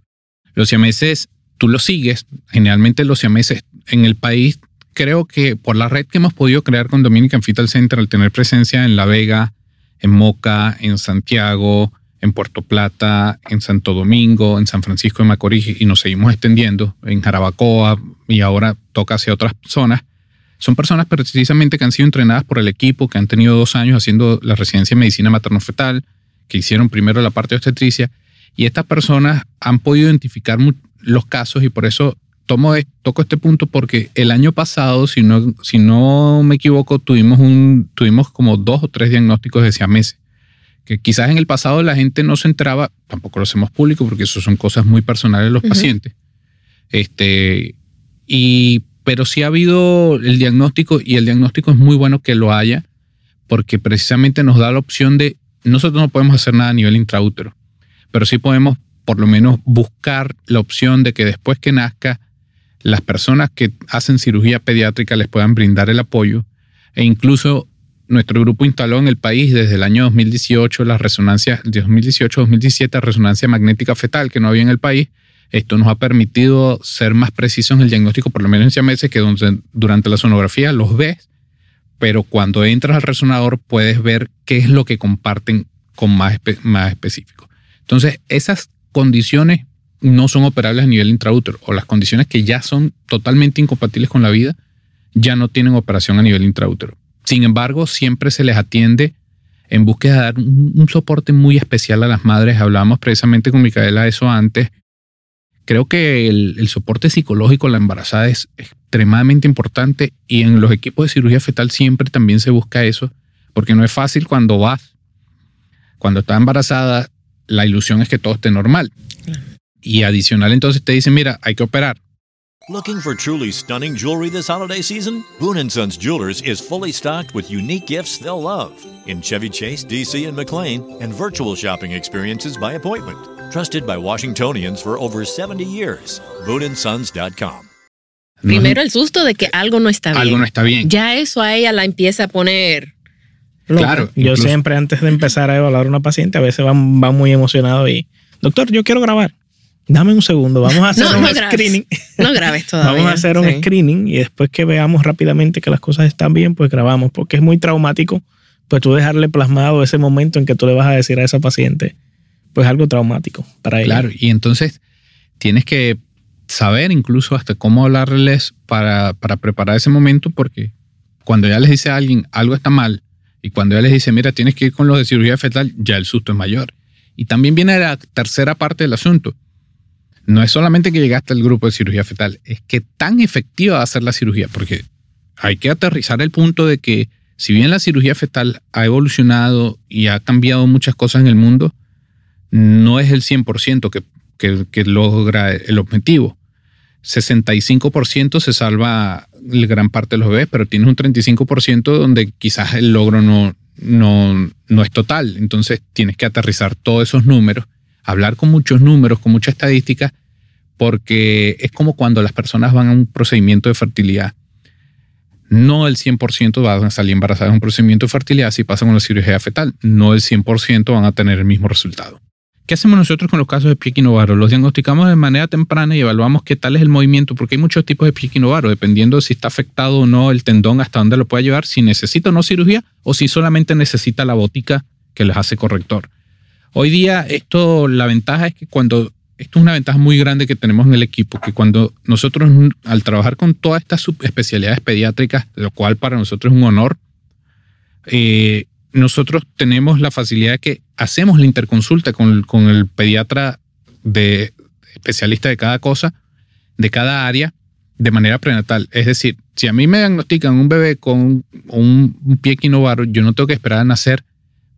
Los siameses, tú los sigues. Generalmente los siameses en el país, creo que por la red que hemos podido crear con Dominican Fetal Center, al tener presencia en La Vega, en Moca, en Santiago, en Puerto Plata, en Santo Domingo, en San Francisco de Macorís y nos seguimos extendiendo en Jarabacoa y ahora toca hacia otras zonas. Son personas precisamente que han sido entrenadas por el equipo, que han tenido dos años haciendo la residencia en medicina materno-fetal, que hicieron primero la parte de obstetricia y estas personas han podido identificar los casos y por eso tomo, toco este punto porque el año pasado, si no, si no me equivoco, tuvimos, un, tuvimos como dos o tres diagnósticos de siameses que quizás en el pasado la gente no se enteraba, tampoco lo hacemos público porque eso son cosas muy personales de los pacientes. Este, y, pero sí ha habido el diagnóstico y el diagnóstico es muy bueno que lo haya porque precisamente nos da la opción de, nosotros no podemos hacer nada a nivel intraútero, pero sí podemos por lo menos buscar la opción de que después que nazca, las personas que hacen cirugía pediátrica les puedan brindar el apoyo e incluso nuestro grupo instaló en el país desde el año 2018 la resonancia, 2018-2017, resonancia magnética fetal que no había en el país. Esto nos ha permitido ser más precisos en el diagnóstico, por lo menos en meses que durante la sonografía los ves, pero cuando entras al resonador puedes ver qué es lo que comparten con más, más específico. Entonces, esas condiciones no son operables a nivel intraútero, o las condiciones que ya son totalmente incompatibles con la vida, ya no tienen operación a nivel intraútero. Sin embargo, siempre se les atiende en búsqueda de dar un, soporte muy especial a las madres. Hablábamos precisamente con Micaela de eso antes. Creo que el, soporte psicológico la embarazada es extremadamente importante y en los equipos de cirugía fetal siempre también se busca eso, porque no es fácil cuando vas, cuando está embarazada, la ilusión es que todo esté normal. Y adicional entonces te dicen, mira, hay que operar. Looking for truly stunning jewelry this holiday season? Boon & Sons Jewelers is fully stocked with unique gifts they'll love in Chevy Chase, DC, and McLean, and virtual shopping experiences by appointment. Trusted by Washingtonians for over 70 years. BooneandSons.com. Primero el susto de que algo no está bien. Algo no está bien. Ya eso a ella la empieza a poner. Claro. Yo siempre antes de empezar a evaluar a una paciente, a veces va muy emocionado y, doctor, yo quiero grabar. Dame un segundo, vamos a hacer un screening. No grabes todavía. vamos a hacer un screening y después que veamos rápidamente que las cosas están bien, pues grabamos, porque es muy traumático, pues tú dejarle plasmado ese momento en que tú le vas a decir a esa paciente, pues algo traumático para ella. Claro, y entonces tienes que saber incluso hasta cómo hablarles para, para preparar ese momento, porque cuando ya les dice a alguien algo está mal y cuando ya les dice, mira, tienes que ir con los de cirugía fetal, ya el susto es mayor. Y también viene la tercera parte del asunto no es solamente que llegaste al grupo de cirugía fetal, es que tan efectiva va a ser la cirugía, porque hay que aterrizar el punto de que si bien la cirugía fetal ha evolucionado y ha cambiado muchas cosas en el mundo, no es el 100% que, que, logra el objetivo. 65% se salva la gran parte de los bebés, pero tienes un 35% donde quizás el logro no, no, no es total. Entonces tienes que aterrizar todos esos números hablar con muchos números, con mucha estadística, porque es como cuando las personas van a un procedimiento de fertilidad. No el 100% van a salir embarazadas en un procedimiento de fertilidad si pasan con la cirugía fetal. No el 100% van a tener el mismo resultado. ¿Qué hacemos nosotros con los casos de pie equinovaro? Los diagnosticamos de manera temprana y evaluamos qué tal es el movimiento, porque hay muchos tipos de pie equinovaro, dependiendo de si está afectado o no el tendón, hasta dónde lo puede llevar, si necesita o no cirugía o si solamente necesita la botica que les hace corrector. Hoy día, esto, la ventaja es que cuando, esto es una ventaja muy grande que tenemos en el equipo, que cuando nosotros, al trabajar con todas estas subespecialidades pediátricas, lo cual para nosotros es un honor, eh, nosotros tenemos la facilidad de que hacemos la interconsulta con, el pediatra de especialista de cada cosa, de cada área, de manera prenatal. Es decir, si a mí me diagnostican un bebé con un, un pie equinovaro, yo no tengo que esperar a nacer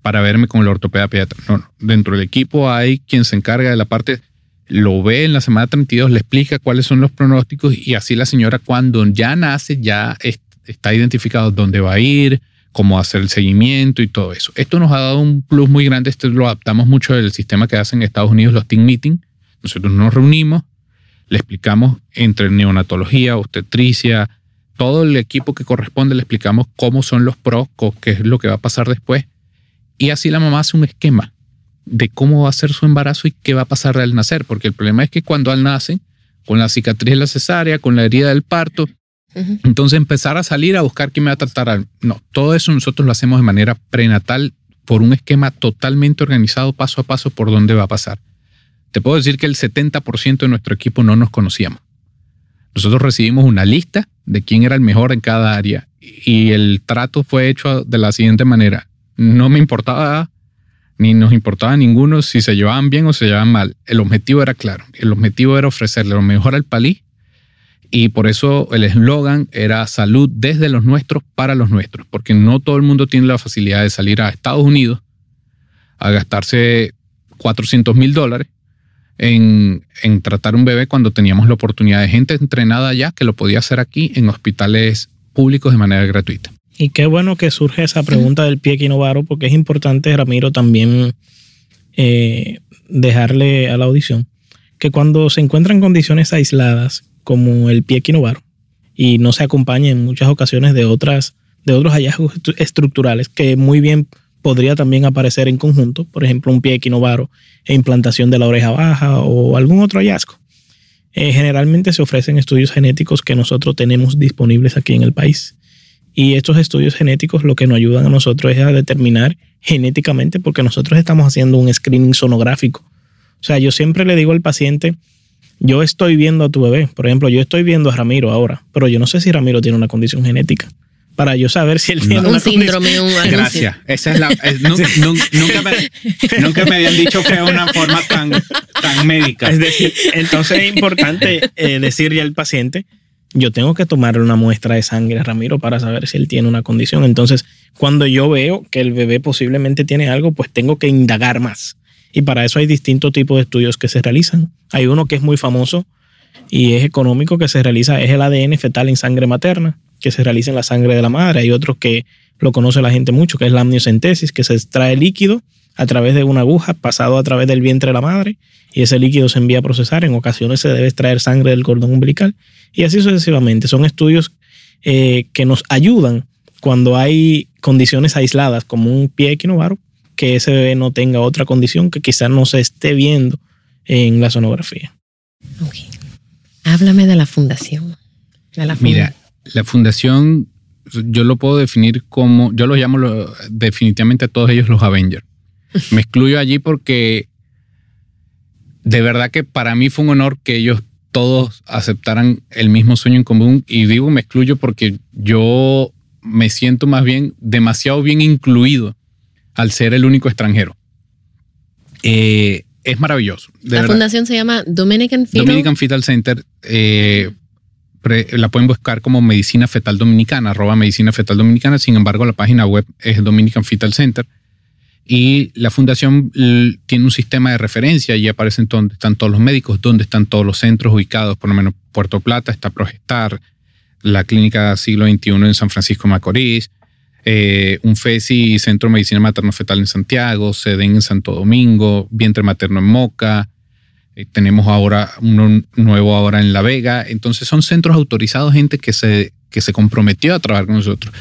para verme con el ortopeda pediatra. Dentro del equipo hay quien se encarga de la parte, lo ve en la semana 32, le explica cuáles son los pronósticos y así la señora cuando ya nace ya está identificado dónde va a ir, cómo hacer el seguimiento y todo eso. Esto nos ha dado un plus muy grande. Esto lo adaptamos mucho del sistema que hacen en Estados Unidos los team meeting. Nosotros nos reunimos, le explicamos entre neonatología, obstetricia, todo el equipo que corresponde, le explicamos cómo son los pros, qué es lo que va a pasar después. Y así la mamá hace un esquema de cómo va a ser su embarazo y qué va a pasar al nacer. Porque el problema es que cuando al nace, con la cicatriz de la cesárea, con la herida del parto, entonces empezar a salir a buscar quién me va a tratar. No, todo eso nosotros lo hacemos de manera prenatal por un esquema totalmente organizado paso a paso por dónde va a pasar. Te puedo decir que el 70% de nuestro equipo no nos conocíamos. Nosotros recibimos una lista de quién era el mejor en cada área y el trato fue hecho de la siguiente manera. No me importaba ni nos importaba ninguno si se llevaban bien o se llevaban mal. El objetivo era claro. El objetivo era ofrecerle lo mejor al palí y por eso el eslogan era salud desde los nuestros para los nuestros, porque no todo el mundo tiene la facilidad de salir a Estados Unidos a gastarse 400 mil dólares en, en, tratar un bebé cuando teníamos la oportunidad de gente entrenada ya que lo podía hacer aquí en hospitales públicos de manera gratuita. Y qué bueno que surge esa pregunta del pie quinovaro, porque es importante, Ramiro, también eh, dejarle a la audición que cuando se encuentran condiciones aisladas como el pie equinovaro y no se acompaña en muchas ocasiones de otras de otros hallazgos estructurales que muy bien podría también aparecer en conjunto, por ejemplo, un pie equinovaro e implantación de la oreja baja o algún otro hallazgo. Eh, generalmente se ofrecen estudios genéticos que nosotros tenemos disponibles aquí en el país. Y estos estudios genéticos lo que nos ayudan a nosotros es a determinar genéticamente, porque nosotros estamos haciendo un screening sonográfico. O sea, yo siempre le digo al paciente, yo estoy viendo a tu bebé, por ejemplo, yo estoy viendo a Ramiro ahora, pero yo no sé si Ramiro tiene una condición genética. Para yo saber si él tiene un síndrome, un Gracias. Esa es la, nunca, me, nunca, me, habían dicho que era una forma tan, tan médica. Es decir, entonces es importante eh, decirle al paciente, yo tengo que tomarle una muestra de sangre a Ramiro para saber si él tiene una condición. Entonces, cuando yo veo que el bebé posiblemente tiene algo, pues tengo que indagar más. Y para eso hay distintos tipos de estudios que se realizan. Hay uno que es muy famoso y es económico que se realiza, es el ADN fetal en sangre materna, que se realiza en la sangre de la madre. Hay otro que lo conoce la gente mucho, que es la amniocentesis, que se extrae líquido a través de una aguja pasado a través del vientre de la madre y ese líquido se envía a procesar. En ocasiones se debe extraer sangre del cordón umbilical y así sucesivamente. Son estudios eh, que nos ayudan cuando hay condiciones aisladas como un pie equinovaro que ese bebé no tenga otra condición que quizás no se esté viendo en la sonografía. Háblame de la fundación. Mira, la fundación yo lo puedo definir como, yo los llamo definitivamente a todos ellos los Avengers. Me excluyo allí porque de verdad que para mí fue un honor que ellos todos aceptaran el mismo sueño en común y digo me excluyo porque yo me siento más bien demasiado bien incluido al ser el único extranjero. Eh, es maravilloso. la fundación se llama Dominican Fetal. Dominican Fetal Center. Eh, la pueden buscar como Medicina Fetal Dominicana, arroba Medicina Fetal Dominicana. Sin embargo, la página web es Dominican Fetal Center. Y la fundación tiene un sistema de referencia y aparecen donde están todos los médicos, donde están todos los centros ubicados. Por lo menos Puerto Plata está Progestar, la clínica siglo XXI en San Francisco Macorís, eh, un FESI, Centro de Medicina Materno Fetal en Santiago, SEDEN en Santo Domingo, Vientre Materno en Moca, Eh, tenemos ahora uno nuevo ahora en La Vega. Entonces son centros autorizados, gente que se, que se comprometió a trabajar con nosotros.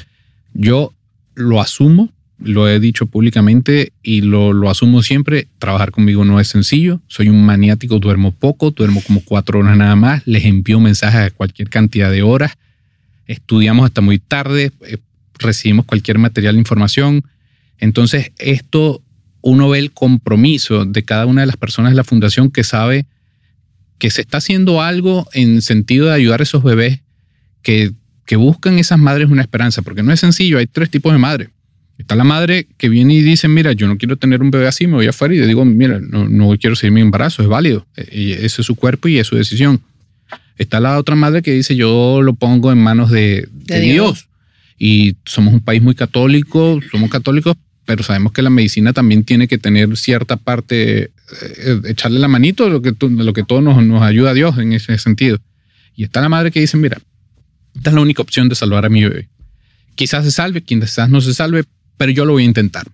Yo lo asumo, lo he dicho públicamente y lo, lo asumo siempre. Trabajar conmigo no es sencillo. Soy un maniático, duermo poco, duermo como cuatro horas nada más. Les envío mensajes a cualquier cantidad de horas. Estudiamos hasta muy tarde, eh, recibimos cualquier material de información. Entonces, esto uno ve el compromiso de cada una de las personas de la fundación que sabe que se está haciendo algo en sentido de ayudar a esos bebés que, que buscan esas madres una esperanza, porque no es sencillo, hay tres tipos de madres. Está la madre que viene y dice, mira, yo no quiero tener un bebé así, me voy afuera y le digo, mira, no, no quiero seguir mi embarazo, es válido, e, ese es su cuerpo y es su decisión. Está la otra madre que dice, yo lo pongo en manos de, Dios. Dios. Y somos un país muy católico, somos católicos, pero sabemos que la medicina también tiene que tener cierta parte, eh, echarle la manito de lo que, lo que todo nos, nos ayuda a Dios en ese sentido. Y está la madre que dice, mira, esta es la única opción de salvar a mi bebé. Quizás se salve, quizás no se salve, pero yo lo voy a intentar.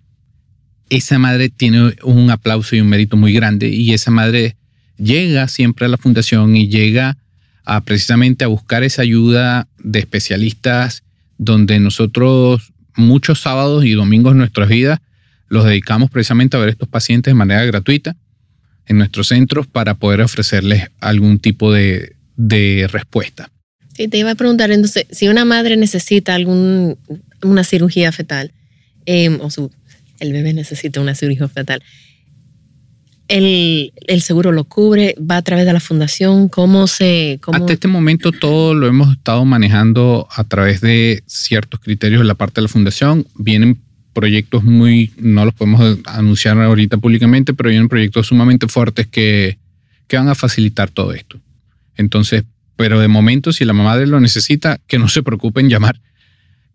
Esa madre tiene un aplauso y un mérito muy grande y esa madre llega siempre a la fundación y llega a precisamente a buscar esa ayuda de especialistas donde nosotros muchos sábados y domingos de nuestras vidas los dedicamos precisamente a ver a estos pacientes de manera gratuita en nuestros centros para poder ofrecerles algún tipo de, respuesta. Sí, te iba a preguntar entonces, si una madre necesita algún, una cirugía fetal, em, o su, el bebé necesita una cirugía fetal, el, seguro lo cubre, va a través de la fundación, ¿cómo se...? Hasta este momento todo lo hemos estado manejando a través de ciertos criterios de la parte de la fundación. Vienen proyectos muy, no los podemos anunciar ahorita públicamente, pero vienen proyectos sumamente fuertes que, que van a facilitar todo esto. Entonces, pero de momento, si la madre lo necesita, que no se preocupen llamar.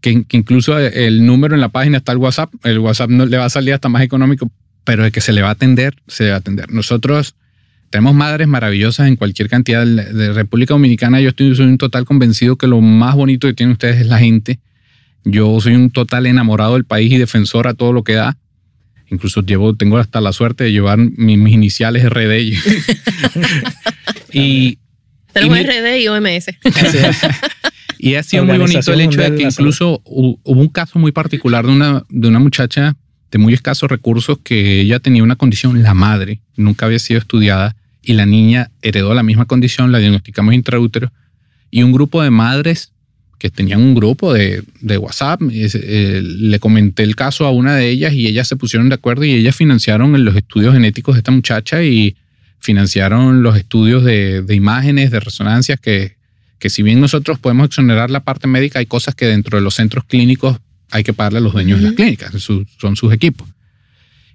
Que, que, incluso el número en la página está el WhatsApp. El WhatsApp no le va a salir hasta más económico pero de que se le va a atender, se le va a atender. Nosotros tenemos madres maravillosas en cualquier cantidad de República Dominicana. Yo estoy soy un total convencido que lo más bonito que tienen ustedes es la gente. Yo soy un total enamorado del país y defensor a todo lo que da. Incluso llevo, tengo hasta la suerte de llevar mis, iniciales RD. y, Tenemos RD y OMS. y ha sido muy bonito el hecho de que incluso hubo un caso muy particular de una, de una muchacha de muy escasos recursos que ella tenía una condición, la madre, nunca había sido estudiada y la niña heredó la misma condición, la diagnosticamos intraútero y un grupo de madres que tenían un grupo de, de WhatsApp, eh, le comenté el caso a una de ellas y ellas se pusieron de acuerdo y ellas financiaron los estudios genéticos de esta muchacha y financiaron los estudios de, de imágenes, de resonancias, que, que si bien nosotros podemos exonerar la parte médica, hay cosas que dentro de los centros clínicos hay que pagarle a los dueños de las clínicas, son sus equipos.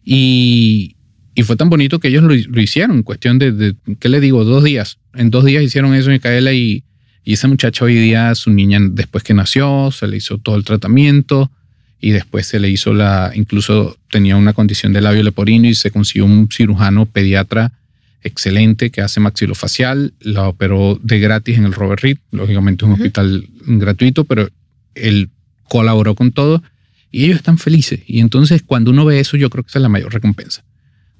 Y, fue tan bonito que ellos lo, hicieron, en cuestión de, ¿qué le digo? Dos días. En dos días hicieron eso, Micaela, y, y esa muchacha hoy día, su niña, después que nació, se le hizo todo el tratamiento y después se le hizo la, incluso tenía una condición de labio leporino y se consiguió un cirujano pediatra excelente que hace maxilofacial, la operó de gratis en el Robert Reed, lógicamente es un hospital gratuito, pero el colaboró con todo y ellos están felices. Y entonces cuando uno ve eso, yo creo que esa es la mayor recompensa.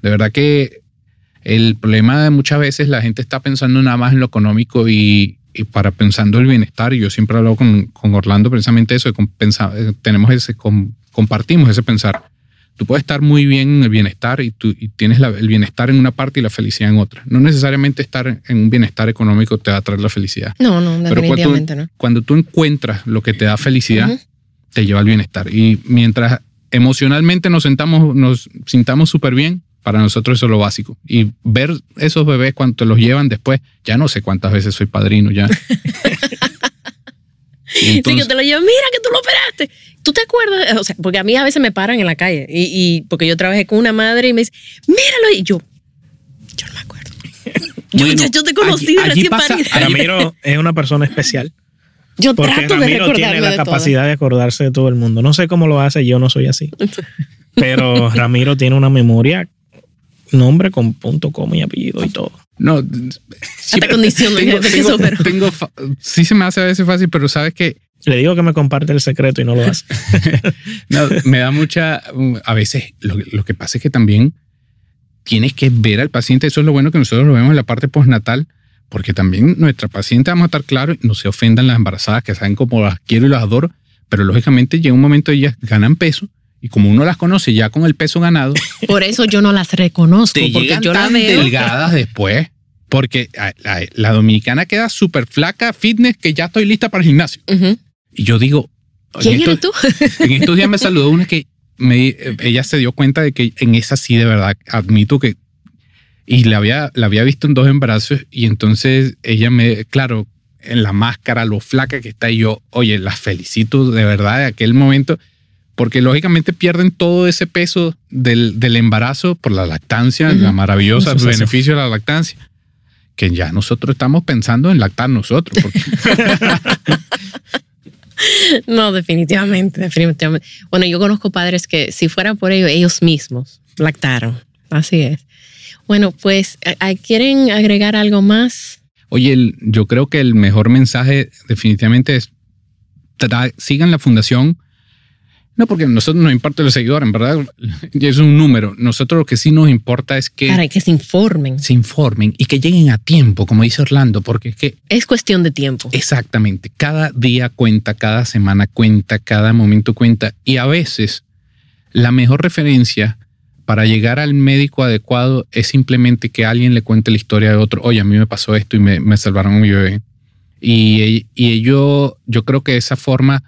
De verdad que el problema de muchas veces la gente está pensando nada más en lo económico y, para pensando el bienestar. Y yo siempre he hablado con, con Orlando precisamente eso, de eh, tenemos ese, compartimos ese pensar. Tú puedes estar muy bien en el bienestar y, tú, tienes el bienestar en una parte y la felicidad en otra. No necesariamente estar en un bienestar económico te va a traer la felicidad. No, no, definitivamente no. Cuando tú encuentras lo que te da felicidad, te lleva al bienestar. Y mientras emocionalmente nos sentamos, nos sintamos súper bien, para nosotros eso es lo básico. Y ver esos bebés cuando te los llevan después, ya no sé cuántas veces soy padrino ya. sí, que te lo llevan, mira que tú lo operaste. ¿Tú te acuerdas? O sea, porque a mí a veces me paran en la calle y, porque yo trabajé con una madre y me dice, míralo. Y yo, yo no me acuerdo. yo, te conocí recién parida. Ramiro es una persona especial. Yo trato de recordarme tiene la capacidad de acordarse de todo el mundo. No sé cómo lo hace, yo no soy así. Pero Ramiro tiene una memoria, nombre con punto, coma y apellido y todo. No, hasta condición tengo, tengo, sí se me hace a veces fácil, pero sabes que le digo que me comparte el secreto y no lo hace. no, me da mucha, a veces lo, lo, que pasa es que también tienes que ver al paciente. Eso es lo bueno que nosotros lo vemos en la parte postnatal, porque también nuestra paciente, vamos a estar claros, no se ofendan las embarazadas que saben cómo las quiero y las adoro, pero lógicamente llega un momento ellas ganan peso y como uno las conoce ya con el peso ganado. Por eso yo no las reconozco, porque yo tan delgadas después. Porque la, dominicana queda súper flaca, fitness, que ya estoy lista para el gimnasio. Y yo digo, ¿quién eres tú? en estos días me saludó una que me, ella se dio cuenta de que en esa sí de verdad admito que y la había, la había visto en dos embarazos y entonces ella me, claro, en la máscara, lo flaca que está y yo, oye, las felicito de verdad de aquel momento porque lógicamente pierden todo ese peso del, del embarazo por la lactancia, la maravillosa beneficio de la lactancia, que ya nosotros estamos pensando en lactar nosotros. no, definitivamente, definitivamente. Bueno, yo conozco padres que si fuera por ello, ellos mismos lactaron. Así es. Bueno, pues, ¿quieren agregar algo más? Oye, yo creo que el mejor mensaje definitivamente es sigan la fundación. No, porque nosotros nos importa los seguidores, en verdad, es un número. Nosotros lo que sí nos importa es que... Para que se informen. Se informen y que lleguen a tiempo, como dice Orlando, porque es que... Es cuestión de tiempo. Exactamente. Cada día cuenta, cada semana cuenta, cada momento cuenta. Y a veces la mejor referencia para llegar al médico adecuado es simplemente que alguien le cuente la historia de otro. Oye, a mí me pasó esto y me, salvaron a mi bebé. Y, y yo, yo creo que de esa forma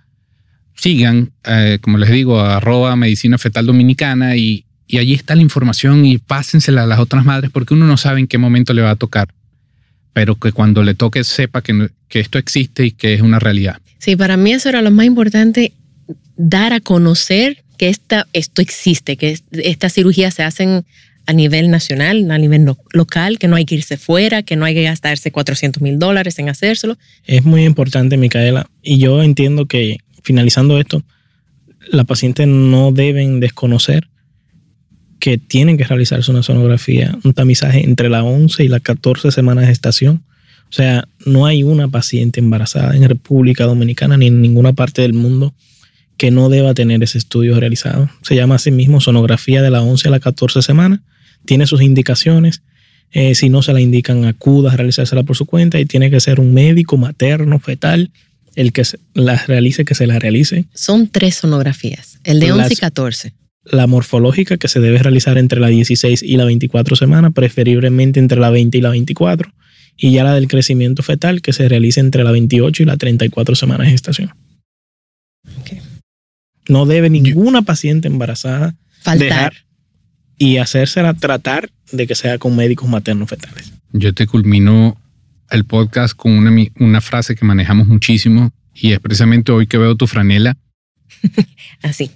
sigan, eh, como les digo, arroba medicina fetal dominicana y, y allí está la información y pásensela a las otras madres porque uno no sabe en qué momento le va a tocar, pero que cuando le toque sepa que, que esto existe y que es una realidad. Sí, para mí eso era lo más importante, dar a conocer que esta, esto existe, que estas cirugías se hacen a nivel nacional, a nivel local, que no hay que irse fuera, que no hay que gastarse 400 mil dólares en hacérselo. Es muy importante, Micaela, y yo entiendo que finalizando esto, la paciente no deben desconocer que tienen que realizarse una sonografía, un tamizaje entre las 11 y las 14 semanas de gestación. O sea, no hay una paciente embarazada en República Dominicana ni en ninguna parte del mundo que no deba tener ese estudio realizado. Se llama así mismo sonografía de la 11 a la 14 semanas. Tiene sus indicaciones. Eh, si no se la indican, acuda a realizársela por su cuenta y tiene que ser un médico materno, fetal, el que la realice, que se la realice. Son tres sonografías, el de 11 y 14. La morfológica que se debe realizar entre la 16 y la 24 semanas, preferiblemente entre la 20 y la 24. Y ya la del crecimiento fetal que se realice entre la 28 y la 34 semanas de gestación. No debe ninguna paciente embarazada faltar y hacérsela tratar de que sea con médicos maternos fetales. Yo te culmino el podcast con una, una frase que manejamos muchísimo y es precisamente hoy que veo tu franela. Así.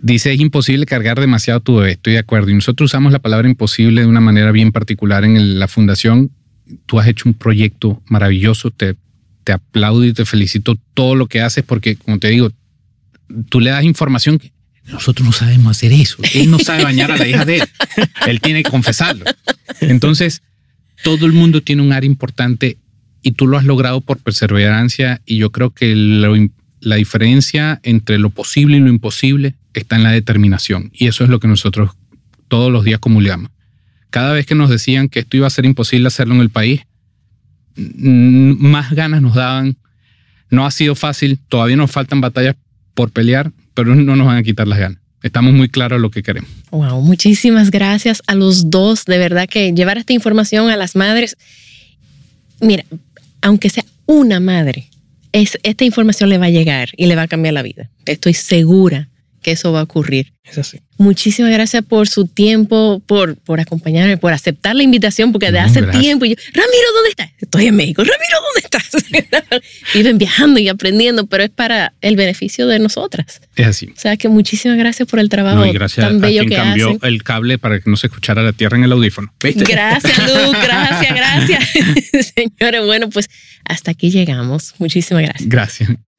Dice, es imposible cargar demasiado tu bebé. Estoy de acuerdo. Y nosotros usamos la palabra imposible de una manera bien particular en la fundación. Tú has hecho un proyecto maravilloso. Te, te aplaudo y te felicito todo lo que haces porque, como te digo, tú le das información que nosotros no sabemos hacer eso. Él no sabe bañar a la hija de él. Él tiene que confesarlo. Entonces, todo el mundo tiene un área importante y tú lo has logrado por perseverancia y yo creo que la diferencia entre lo posible y lo imposible está en la determinación y eso es lo que nosotros todos los días comulgamos. Cada vez que nos decían que esto iba a ser imposible hacerlo en el país, más ganas nos daban. No ha sido fácil, todavía nos faltan batallas por pelear, pero no nos van a quitar las ganas. Estamos muy claros lo que queremos. Wow, muchísimas gracias a los dos. De verdad que llevar esta información a las madres, mira, aunque sea una madre, es, esta información le va a llegar y le va a cambiar la vida. Estoy segura que eso va a ocurrir. Es así. Muchísimas gracias por su tiempo, por, por acompañarme, por aceptar la invitación, porque de hace tiempo yo, Ramiro, ¿dónde estás? Estoy en México. Ramiro, ¿dónde estás? Viven viajando y aprendiendo, pero es para el beneficio de nosotras. Es así. O sea que muchísimas gracias por el trabajo gracias tan bello a quien que cambió el cable para que no se escuchara la tierra en el audífono. Gracias, Lu, gracias, gracias. Señores, bueno, pues hasta aquí llegamos. Muchísimas gracias. Gracias.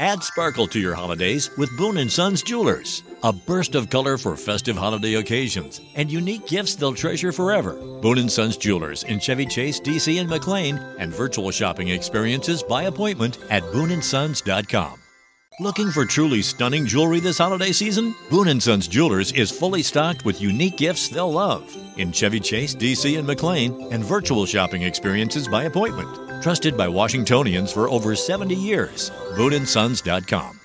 Add sparkle to your holidays with Boone & Sons Jewelers. A burst of color for festive holiday occasions and unique gifts they'll treasure forever. Boone & Sons Jewelers in Chevy Chase, DC and McLean and virtual shopping experiences by appointment at booneandsons.com. Looking for truly stunning jewelry this holiday season? Boone & Sons Jewelers is fully stocked with unique gifts they'll love in Chevy Chase, DC and McLean and virtual shopping experiences by appointment. Trusted by Washingtonians for over 70 years. BooneandSons.com.